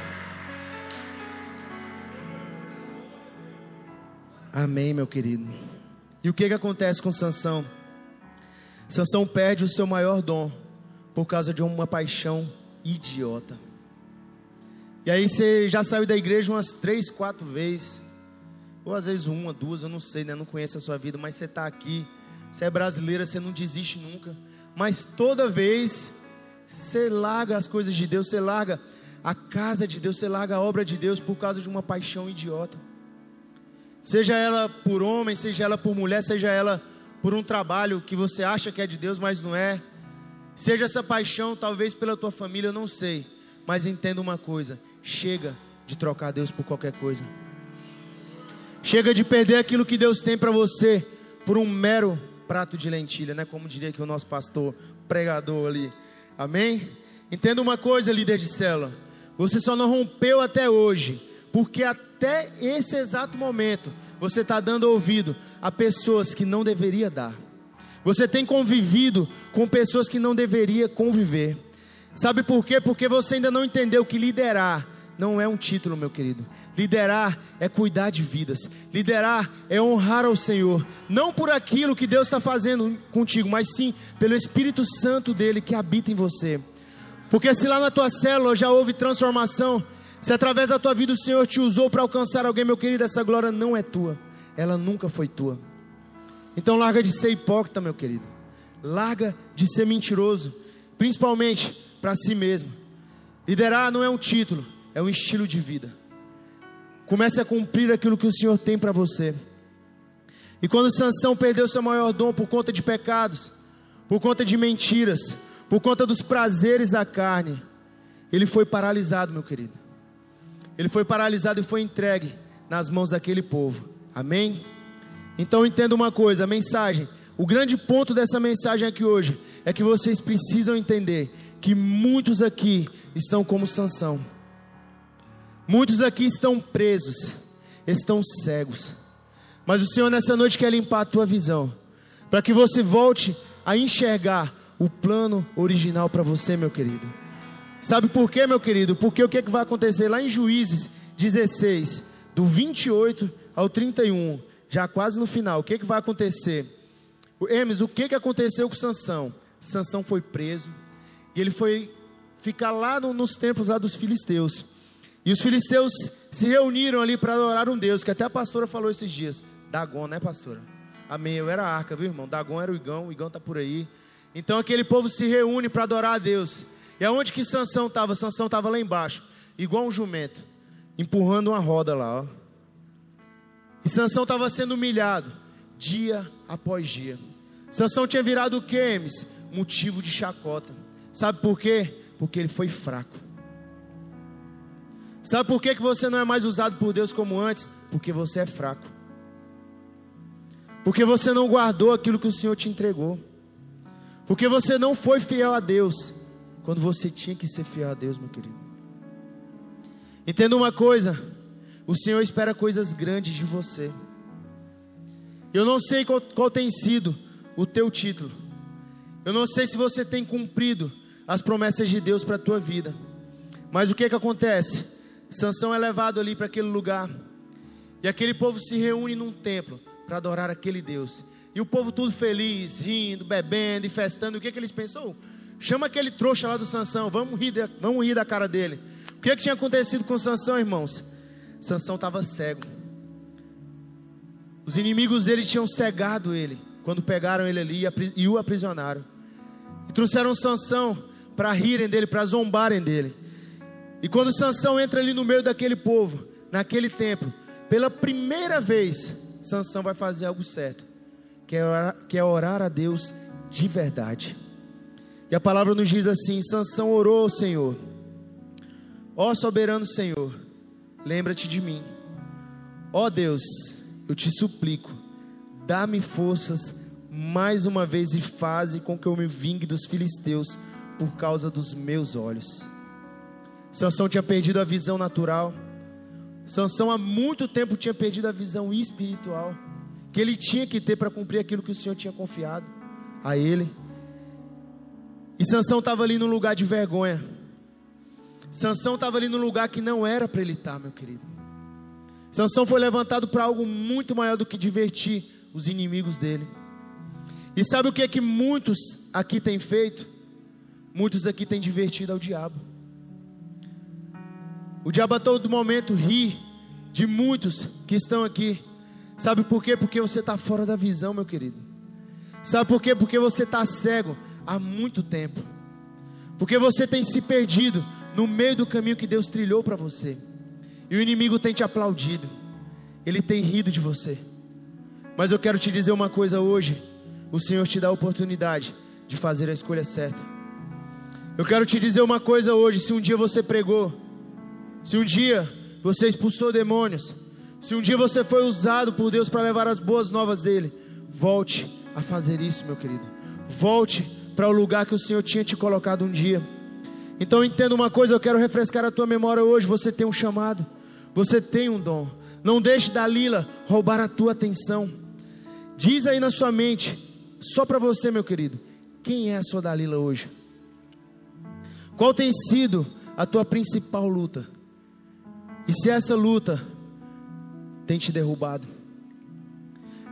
Amém, meu querido. E o que, que acontece com Sansão? Sansão perde o seu maior dom por causa de uma paixão idiota. E aí você já saiu da igreja umas três, quatro vezes, ou às vezes uma, duas, eu não sei, né? Não conheço a sua vida, mas você está aqui, você é brasileira, você não desiste nunca. Mas toda vez você larga as coisas de Deus, você larga a casa de Deus, você larga a obra de Deus por causa de uma paixão idiota. Seja ela por homem, seja ela por mulher, seja ela por um trabalho que você acha que é de Deus, mas não é. Seja essa paixão, talvez pela tua família, eu não sei. Mas entenda uma coisa: chega de trocar Deus por qualquer coisa. Chega de perder aquilo que Deus tem para você por um mero prato de lentilha, né? Como diria que o nosso pastor pregador ali. Amém? Entenda uma coisa, líder de célula. Você só não rompeu até hoje porque até esse exato momento você está dando ouvido a pessoas que não deveria dar. Você tem convivido com pessoas que não deveria conviver. Sabe por quê? Porque você ainda não entendeu que liderar não é um título, meu querido. Liderar é cuidar de vidas. Liderar é honrar ao Senhor. Não por aquilo que Deus está fazendo contigo, mas sim pelo Espírito Santo dele que habita em você. Porque se lá na tua célula já houve transformação, se através da tua vida o Senhor te usou para alcançar alguém, meu querido, essa glória não é tua. Ela nunca foi tua. Então larga de ser hipócrita, meu querido. Larga de ser mentiroso, principalmente para si mesmo. Liderar não é um título, é um estilo de vida. Comece a cumprir aquilo que o Senhor tem para você. E quando Sansão perdeu seu maior dom por conta de pecados, por conta de mentiras, por conta dos prazeres da carne, ele foi paralisado, meu querido. Ele foi paralisado e foi entregue nas mãos daquele povo. Amém? Então entenda uma coisa, a mensagem, o grande ponto dessa mensagem aqui hoje é que vocês precisam entender que muitos aqui estão como Sansão. Muitos aqui estão presos. estão cegos. Mas o Senhor nessa noite quer limpar a tua visão, para que você volte a enxergar o plano original para você, meu querido. Sabe por quê, meu querido? Porque o que, é que vai acontecer lá em Juízes 16, do 28 ao 31, já quase no final, o que, é que vai acontecer? Hermes, o que, é que aconteceu com Sansão? Sansão foi preso e ele foi ficar lá no, nos templos lá dos filisteus. E os filisteus se reuniram ali para adorar um Deus, que até a pastora falou esses dias. Dagon, né, pastora? Amém. Eu era a arca, viu, irmão? Dagon era o Igão, o Igão tá por aí. Então aquele povo se reúne para adorar a Deus. E aonde que Sansão estava? Sansão estava lá embaixo, igual um jumento, empurrando uma roda lá, ó. E Sansão estava sendo humilhado dia após dia. Sansão tinha virado o que, Motivo de chacota. Sabe por quê? Porque ele foi fraco. Sabe por que, que você não é mais usado por Deus como antes? Porque você é fraco. Porque você não guardou aquilo que o Senhor te entregou. Porque você não foi fiel a Deus quando você tinha que ser fiel a Deus, meu querido. Entenda uma coisa: o Senhor espera coisas grandes de você. Eu não sei qual, qual tem sido o teu título. Eu não sei se você tem cumprido as promessas de Deus para a tua vida. Mas o que que acontece? Sansão é levado ali para aquele lugar. E aquele povo se reúne num templo para adorar aquele Deus. E o povo tudo feliz, rindo, bebendo e festando. O que que eles pensou? Chama aquele trouxa lá do Sansão, vamos rir, de, vamos rir da cara dele. O que que tinha acontecido com Sansão, irmãos? Sansão estava cego. Os inimigos dele tinham cegado ele quando pegaram ele ali e o aprisionaram. E trouxeram Sansão para rirem dele, para zombarem dele. E quando Sansão entra ali no meio daquele povo, naquele templo, pela primeira vez, Sansão vai fazer algo certo, que é orar, que é orar a Deus de verdade. E a palavra nos diz assim: Sansão orou ao Senhor, ó soberano Senhor, lembra-te de mim. Ó Deus, eu te suplico, dá-me forças mais uma vez e faze com que eu me vingue dos filisteus por causa dos meus olhos. Sansão tinha perdido a visão natural. Sansão há muito tempo tinha perdido a visão espiritual que ele tinha que ter para cumprir aquilo que o Senhor tinha confiado a ele. E Sansão estava ali num lugar de vergonha. Sansão estava ali num lugar que não era para ele estar, meu querido. Sansão foi levantado para algo muito maior do que divertir os inimigos dele. E sabe o que é que muitos aqui têm feito? Muitos aqui têm divertido ao diabo. O diabo a todo momento ri de muitos que estão aqui. Sabe por quê? Porque você está fora da visão, meu querido. Sabe por quê? Porque você está cego há muito tempo. Porque você tem se perdido no meio do caminho que Deus trilhou para você. E o inimigo tem te aplaudido. Ele tem rido de você. Mas eu quero te dizer uma coisa hoje o Senhor te dá a oportunidade de fazer a escolha certa. Eu quero te dizer uma coisa hoje: se um dia você pregou, se um dia você expulsou demônios, se um dia você foi usado por Deus para levar as boas novas dele, volte a fazer isso, meu querido. Volte para o lugar que o Senhor tinha te colocado um dia. Então entenda uma coisa, eu quero refrescar a tua memória hoje. Você tem um chamado, você tem um dom. Não deixe Dalila roubar a tua atenção. Diz aí na sua mente: só para você, meu querido, quem é a sua Dalila hoje? Qual tem sido a tua principal luta? E se essa luta tem te derrubado?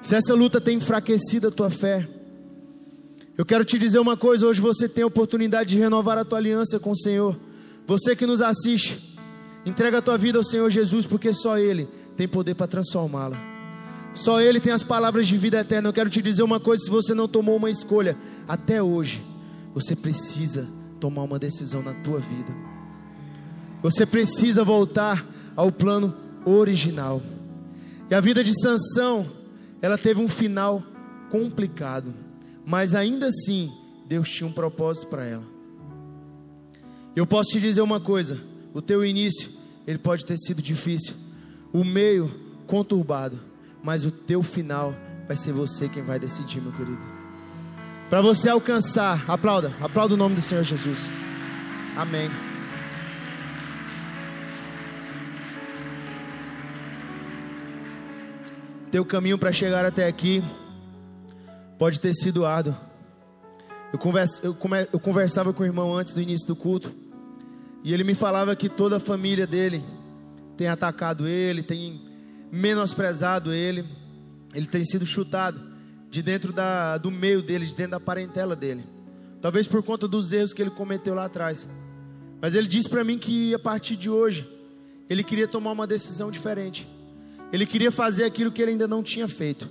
Se essa luta tem enfraquecido a tua fé? Eu quero te dizer uma coisa: hoje você tem a oportunidade de renovar a tua aliança com o Senhor. Você que nos assiste, entrega a tua vida ao Senhor Jesus, porque só Ele tem poder para transformá-la. Só Ele tem as palavras de vida eterna. Eu quero te dizer uma coisa: se você não tomou uma escolha até hoje, você precisa tomar uma decisão na tua vida. Você precisa voltar ao plano original. E a vida de Sansão, ela teve um final complicado, mas ainda assim Deus tinha um propósito para ela. Eu posso te dizer uma coisa: o teu início ele pode ter sido difícil, o meio conturbado mas o teu final vai ser você quem vai decidir, meu querido. Para você alcançar, aplauda, aplauda o nome do Senhor Jesus. Amém. Teu caminho para chegar até aqui pode ter sido árduo. Eu, conversa, eu, come, eu conversava com o irmão antes do início do culto e ele me falava que toda a família dele tem atacado ele, tem menosprezado ele, ele tem sido chutado de dentro da, do meio dele, de dentro da parentela dele. Talvez por conta dos erros que ele cometeu lá atrás. Mas ele disse para mim que a partir de hoje ele queria tomar uma decisão diferente. Ele queria fazer aquilo que ele ainda não tinha feito.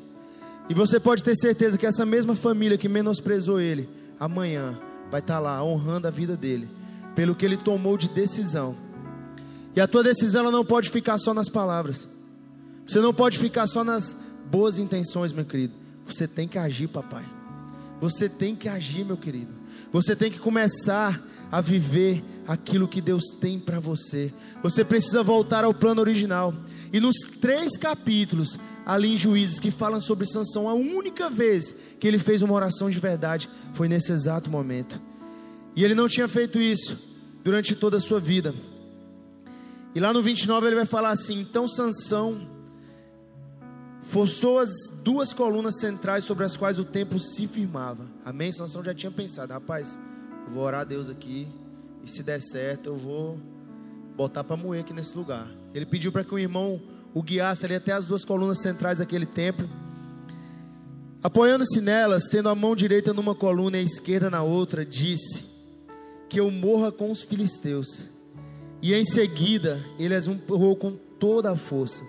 E você pode ter certeza que essa mesma família que menosprezou ele, amanhã vai estar tá lá honrando a vida dele, pelo que ele tomou de decisão. E a tua decisão ela não pode ficar só nas palavras. Você não pode ficar só nas boas intenções, meu querido. Você tem que agir, papai. Você tem que agir, meu querido. Você tem que começar a viver aquilo que Deus tem para você. Você precisa voltar ao plano original. E nos três capítulos ali em Juízes que falam sobre Sansão, a única vez que ele fez uma oração de verdade foi nesse exato momento. E ele não tinha feito isso durante toda a sua vida. E lá no 29 ele vai falar assim: Então Sansão forçou as duas colunas centrais sobre as quais o templo se firmava. Amém? Sansão já tinha pensado, rapaz, eu vou orar a Deus aqui, e se der certo, eu vou botar para moer aqui nesse lugar. Ele pediu para que o irmão o guiasse ali até as duas colunas centrais daquele templo. Apoiando-se nelas, tendo a mão direita numa coluna e a esquerda na outra, disse: Que eu morra com os filisteus. E em seguida, ele as empurrou com toda a força.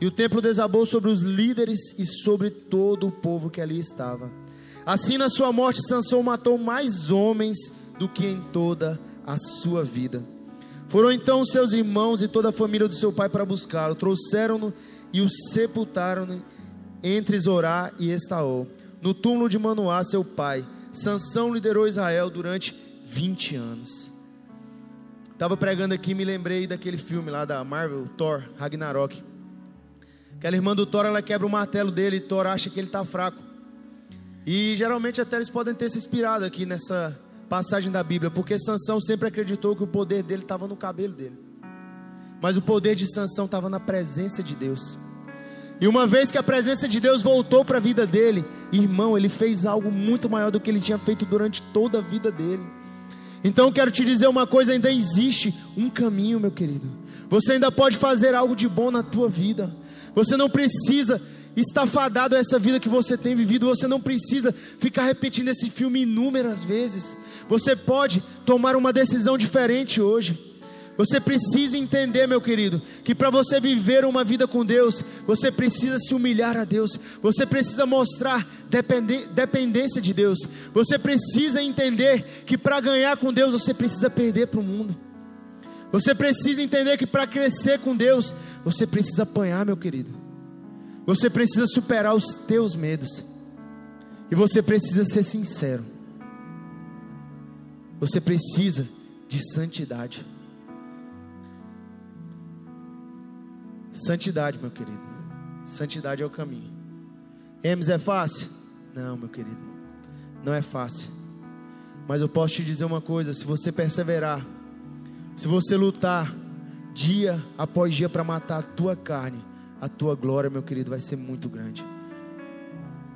E o templo desabou sobre os líderes e sobre todo o povo que ali estava. Assim, na sua morte, Sansão matou mais homens do que em toda a sua vida. Foram então seus irmãos e toda a família do seu pai para buscá-lo, trouxeram-no e o sepultaram entre Zorá e Estaol, no túmulo de Manoá, seu pai. Sansão liderou Israel durante 20 anos. Estava pregando aqui, me lembrei daquele filme lá da Marvel, Thor, Ragnarok. Aquela irmã do Thor, ela quebra o martelo dele e Thor acha que ele está fraco. E geralmente até eles podem ter se inspirado aqui nessa passagem da Bíblia, porque Sansão sempre acreditou que o poder dele estava no cabelo dele. Mas o poder de Sansão estava na presença de Deus. E uma vez que a presença de Deus voltou para a vida dele, irmão, ele fez algo muito maior do que ele tinha feito durante toda a vida dele. Então quero te dizer uma coisa: ainda existe um caminho, meu querido. Você ainda pode fazer algo de bom na tua vida. Você não precisa está fadado a essa vida que você tem vivido. Você não precisa ficar repetindo esse filme inúmeras vezes. Você pode tomar uma decisão diferente hoje. Você precisa entender, meu querido, que para você viver uma vida com Deus, você precisa se humilhar a Deus, você precisa mostrar dependência de Deus, você precisa entender que para ganhar com Deus você precisa perder para o mundo. Você precisa entender que para crescer com Deus, você precisa apanhar, meu querido. Você precisa superar os teus medos. E você precisa ser sincero. Você precisa de santidade. Santidade, meu querido. Santidade é o caminho. Emes é fácil? Não, meu querido. Não é fácil. Mas eu posso te dizer uma coisa: se você perseverar, se você lutar dia após dia para matar a tua carne, a tua glória, meu querido, vai ser muito grande.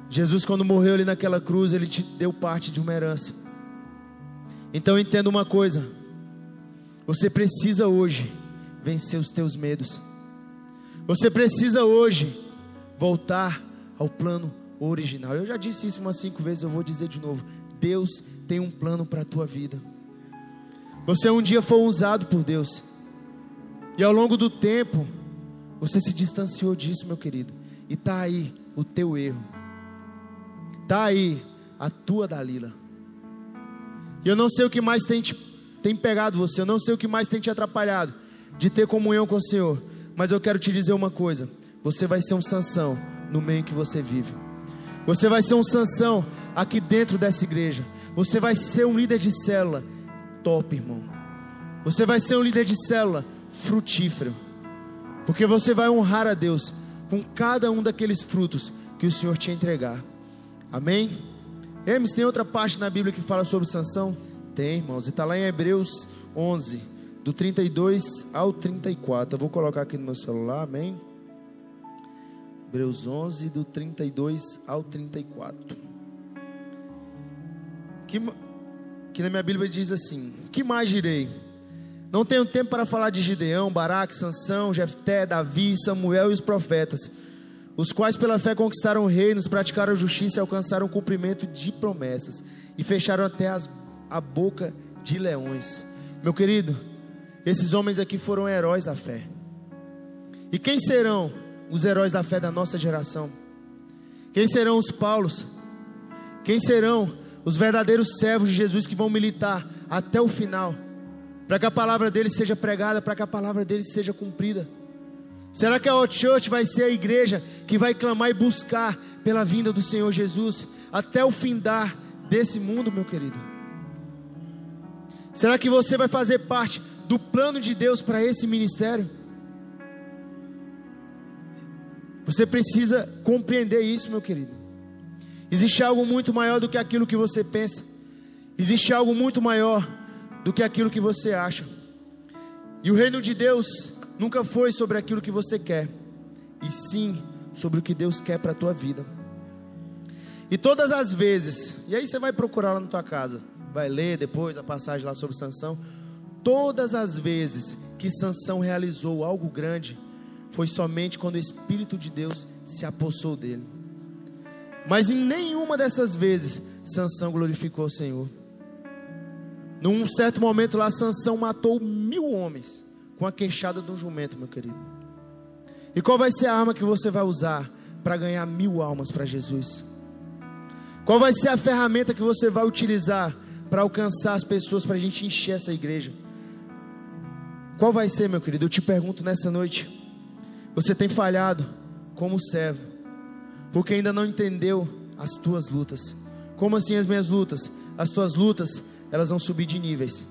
Jesus, quando morreu ali naquela cruz, ele te deu parte de uma herança. Então entenda uma coisa: você precisa hoje vencer os teus medos. Você precisa hoje voltar ao plano original. Eu já disse isso umas cinco vezes, eu vou dizer de novo. Deus tem um plano para a tua vida. Você um dia foi usado por Deus. E ao longo do tempo, você se distanciou disso, meu querido. E tá aí o teu erro. Tá aí a tua Dalila. E eu não sei o que mais tem, te, tem pegado você, eu não sei o que mais tem te atrapalhado de ter comunhão com o Senhor. Mas eu quero te dizer uma coisa: você vai ser um Sansão no meio que você vive. Você vai ser um Sansão aqui dentro dessa igreja. Você vai ser um líder de célula top, irmão. Você vai ser um líder de célula frutífero. Porque você vai honrar a Deus com cada um daqueles frutos que o Senhor te entregar. Amém? Hermes, tem outra parte na Bíblia que fala sobre Sansão? Tem, irmãos. E está lá em Hebreus 11, do 32 ao 34. Eu vou colocar aqui no meu celular, amém? Hebreus 11, do 32 ao 34. Que, que na minha Bíblia diz assim: Que mais direi? Não tenho tempo para falar de Gideão, Baraque, Sansão, Jefté, Davi, Samuel e os profetas, os quais pela fé conquistaram reinos, praticaram justiça e alcançaram o cumprimento de promessas, e fecharam até as, a boca de leões. Meu querido, esses homens aqui foram heróis da fé. E quem serão os heróis da fé da nossa geração? Quem serão os Paulos? Quem serão os verdadeiros servos de Jesus que vão militar até o final? para que a palavra dele seja pregada, para que a palavra dele seja cumprida? Será que a Hot Church vai ser a igreja que vai clamar e buscar pela vinda do Senhor Jesus até o findar desse mundo, meu querido? Será que você vai fazer parte do plano de Deus para esse ministério? Você precisa compreender isso, meu querido. Existe algo muito maior do que aquilo que você pensa. Existe algo muito maior do que aquilo que você acha. E o reino de Deus nunca foi sobre aquilo que você quer, e sim sobre o que Deus quer para a tua vida. E todas as vezes, e aí você vai procurar lá na tua casa, vai ler depois a passagem lá sobre Sansão. Todas as vezes que Sansão realizou algo grande, foi somente quando o Espírito de Deus se apossou dele. Mas em nenhuma dessas vezes Sansão glorificou o Senhor. Num certo momento lá, Sansão matou mil homens com a queixada de um jumento, meu querido. E qual vai ser a arma que você vai usar para ganhar mil almas para Jesus? Qual vai ser a ferramenta que você vai utilizar para alcançar as pessoas, para a gente encher essa igreja? Qual vai ser, meu querido? Eu te pergunto nessa noite. Você tem falhado como servo, porque ainda não entendeu as tuas lutas. Como assim as minhas lutas? As tuas lutas elas vão subir de níveis.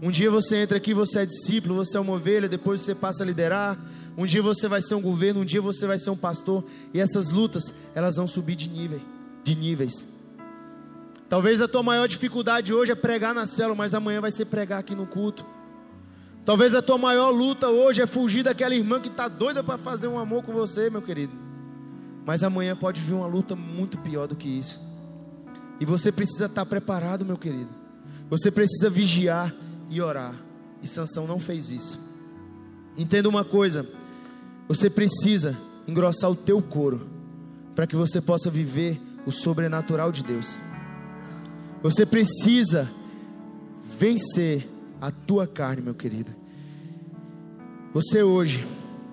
Um dia você entra aqui, você é discípulo, você é uma ovelha, depois você passa a liderar. Um dia você vai ser um governo, um dia você vai ser um pastor. E essas lutas, elas vão subir de nível, de níveis. Talvez a tua maior dificuldade hoje é pregar na célula, mas amanhã vai ser pregar aqui no culto. Talvez a tua maior luta hoje é fugir daquela irmã que está doida para fazer um amor com você, meu querido. Mas amanhã pode vir uma luta muito pior do que isso. E você precisa estar preparado, meu querido. Você precisa vigiar e orar. E Sansão não fez isso. Entenda uma coisa: você precisa engrossar o teu couro para que você possa viver o sobrenatural de Deus. Você precisa vencer a tua carne, meu querido. Você hoje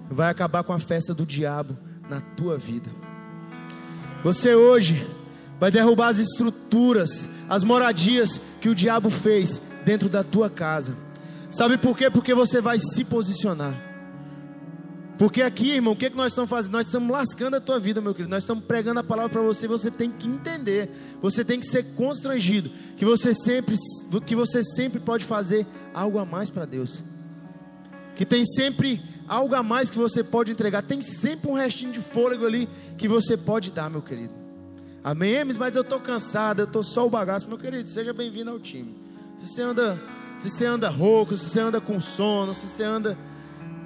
vai acabar com a festa do diabo na tua vida. Você hoje vai derrubar as estruturas, as moradias que o diabo fez dentro da tua casa. Sabe por quê? Porque você vai se posicionar. Porque aqui, irmão, o que, é que nós estamos fazendo? Nós estamos lascando a tua vida, meu querido. Nós estamos pregando a palavra para você. Você tem que entender. Você tem que ser constrangido. Que você sempre, que você sempre pode fazer algo a mais para Deus. Que tem sempre algo a mais que você pode entregar. Tem sempre um restinho de fôlego ali que você pode dar, meu querido. Amém? Mas eu estou cansado, eu estou só o bagaço. Meu querido, seja bem-vindo ao time. Se você anda, se você anda rouco, se você anda com sono, se você anda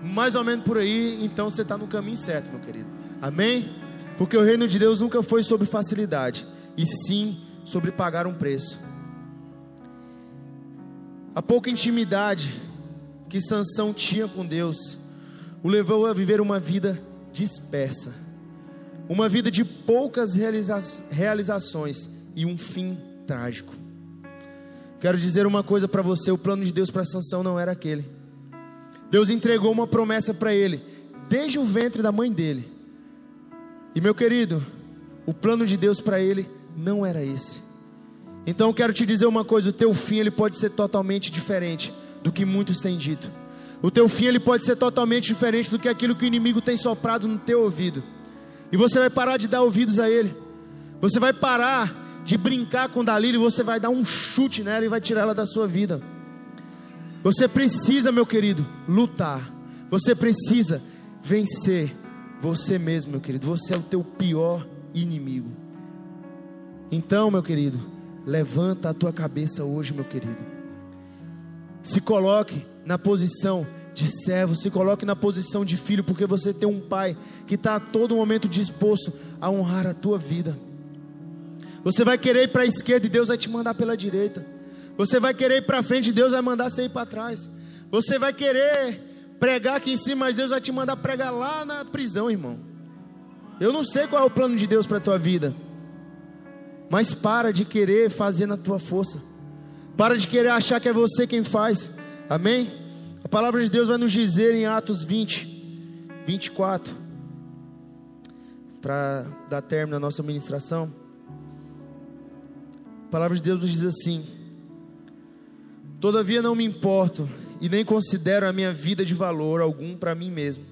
mais ou menos por aí, então você está no caminho certo, meu querido. Amém? Porque o reino de Deus nunca foi sobre facilidade, e sim sobre pagar um preço. A pouca intimidade que Sansão tinha com Deus o levou a viver uma vida dispersa uma vida de poucas realiza realizações e um fim trágico. Quero dizer uma coisa para você: o plano de Deus para Sansão não era aquele. Deus entregou uma promessa para ele, desde o ventre da mãe dele. E meu querido, o plano de Deus para ele não era esse. Então eu quero te dizer uma coisa: o teu fim ele pode ser totalmente diferente do que muitos têm dito. O teu fim ele pode ser totalmente diferente do que aquilo que o inimigo tem soprado no teu ouvido. E você vai parar de dar ouvidos a ele. Você vai parar de brincar com Dalila e você vai dar um chute nela e vai tirar ela da sua vida. Você precisa, meu querido, lutar. Você precisa vencer você mesmo, meu querido. Você é o teu pior inimigo. Então, meu querido, levanta a tua cabeça hoje, meu querido. Se coloque na posição de servo, se coloque na posição de filho, porque você tem um pai que está a todo momento disposto a honrar a tua vida. Você vai querer ir para a esquerda e Deus vai te mandar pela direita. Você vai querer ir para frente e Deus vai mandar você ir para trás. Você vai querer pregar aqui em cima, mas Deus vai te mandar pregar lá na prisão, irmão. Eu não sei qual é o plano de Deus para a tua vida. Mas para de querer fazer na tua força. Para de querer achar que é você quem faz. Amém? A palavra de Deus vai nos dizer em Atos 20, 24, para dar término à nossa ministração. A palavra de Deus nos diz assim: Todavia não me importo e nem considero a minha vida de valor algum para mim mesmo.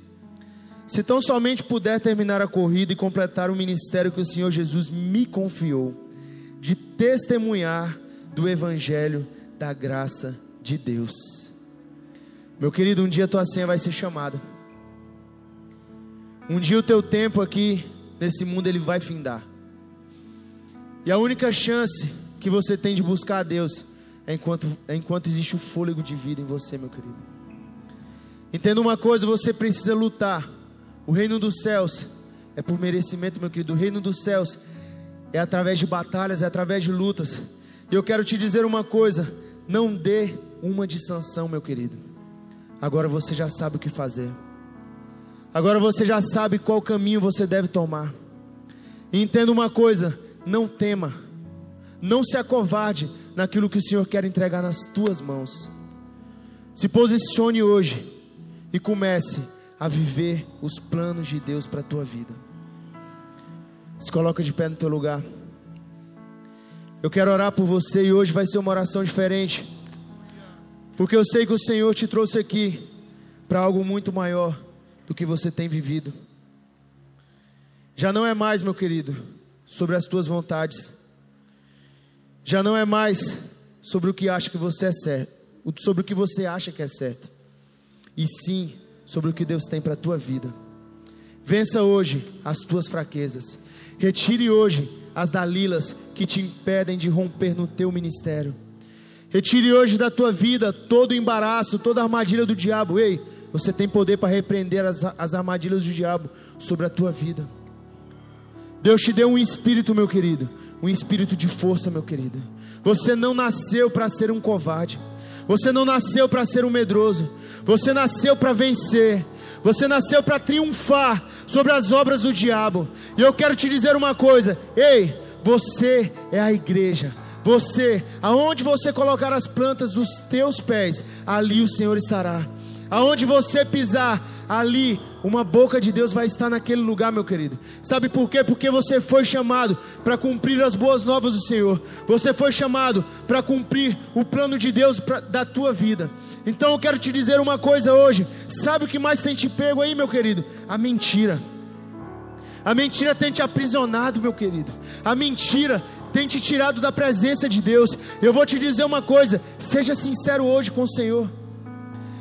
Se tão somente puder terminar a corrida e completar o ministério que o Senhor Jesus me confiou, de testemunhar do Evangelho da graça de Deus. Meu querido, um dia tua senha vai ser chamada. Um dia o teu tempo aqui nesse mundo ele vai findar. E a única chance que você tem de buscar a Deus é enquanto, é enquanto existe o fôlego de vida em você, meu querido. Entenda uma coisa: você precisa lutar. O reino dos céus é por merecimento, meu querido. O reino dos céus é através de batalhas, é através de lutas. E eu quero te dizer uma coisa: não dê uma de sanção, meu querido. Agora você já sabe o que fazer. Agora você já sabe qual caminho você deve tomar. E entenda uma coisa: não tema, não se acovarde naquilo que o Senhor quer entregar nas tuas mãos. Se posicione hoje e comece a viver os planos de Deus para a tua vida. Se coloca de pé no teu lugar. Eu quero orar por você e hoje vai ser uma oração diferente. Porque eu sei que o Senhor te trouxe aqui para algo muito maior do que você tem vivido. Já não é mais, meu querido, sobre as tuas vontades. Já não é mais sobre o que acha que você é certo, sobre o que você acha que é certo. E sim sobre o que Deus tem para a tua vida. Vença hoje as tuas fraquezas. Retire hoje as dalilas que te impedem de romper no teu ministério. Retire hoje da tua vida todo o embaraço, toda a armadilha do diabo. Ei, você tem poder para repreender as, as armadilhas do diabo sobre a tua vida. Deus te deu um espírito, meu querido, um espírito de força, meu querido. Você não nasceu para ser um covarde. Você não nasceu para ser um medroso. Você nasceu para vencer. Você nasceu para triunfar sobre as obras do diabo. E eu quero te dizer uma coisa: ei, você é a igreja. Você, aonde você colocar as plantas dos teus pés, ali o Senhor estará. Aonde você pisar, ali uma boca de Deus vai estar naquele lugar, meu querido. Sabe por quê? Porque você foi chamado para cumprir as boas novas do Senhor. Você foi chamado para cumprir o plano de Deus pra, da tua vida. Então eu quero te dizer uma coisa hoje. Sabe o que mais tem te pego aí, meu querido? A mentira. A mentira tem te aprisionado, meu querido. A mentira tem te tirado da presença de Deus. Eu vou te dizer uma coisa: seja sincero hoje com o Senhor.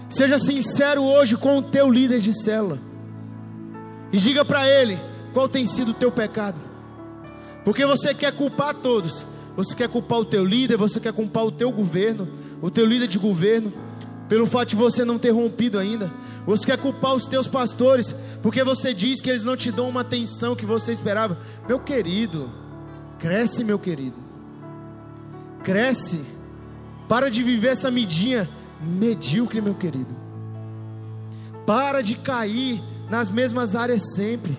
Seja sincero hoje com o teu líder de célula. E diga para ele qual tem sido o teu pecado. Porque você quer culpar todos. Você quer culpar o teu líder, você quer culpar o teu governo, o teu líder de governo, pelo fato de você não ter rompido ainda. Você quer culpar os teus pastores, porque você diz que eles não te dão uma atenção que você esperava. Meu querido, cresce, meu querido. Cresce. Para de viver essa midinha medíocre, meu querido. Para de cair nas mesmas áreas sempre.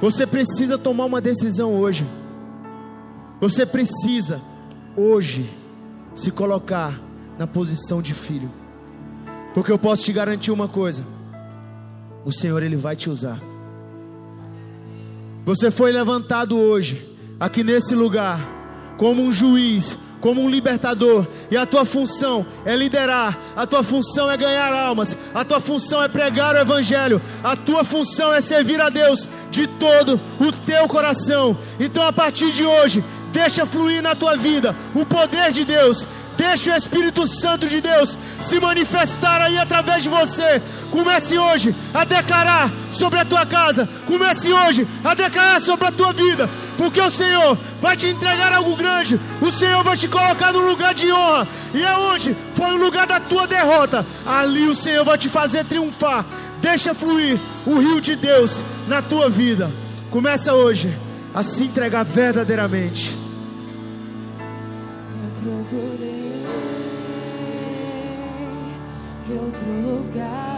Você precisa tomar uma decisão hoje. Você precisa hoje se colocar na posição de filho. Porque eu posso te garantir uma coisa: o Senhor ele vai te usar. Você foi levantado hoje aqui nesse lugar como um juiz, como um libertador, e a tua função é liderar, a tua função é ganhar almas, a tua função é pregar o Evangelho, a tua função é servir a Deus de todo o teu coração. Então, a partir de hoje, Deixa fluir na tua vida o poder de Deus. Deixa o Espírito Santo de Deus se manifestar aí através de você. Comece hoje a declarar sobre a tua casa. Comece hoje a declarar sobre a tua vida. Porque o Senhor vai te entregar algo grande. O Senhor vai te colocar no lugar de honra. E aonde foi o lugar da tua derrota, ali o Senhor vai te fazer triunfar. Deixa fluir o rio de Deus na tua vida. Começa hoje a se entregar verdadeiramente. Eu procurei outro lugar.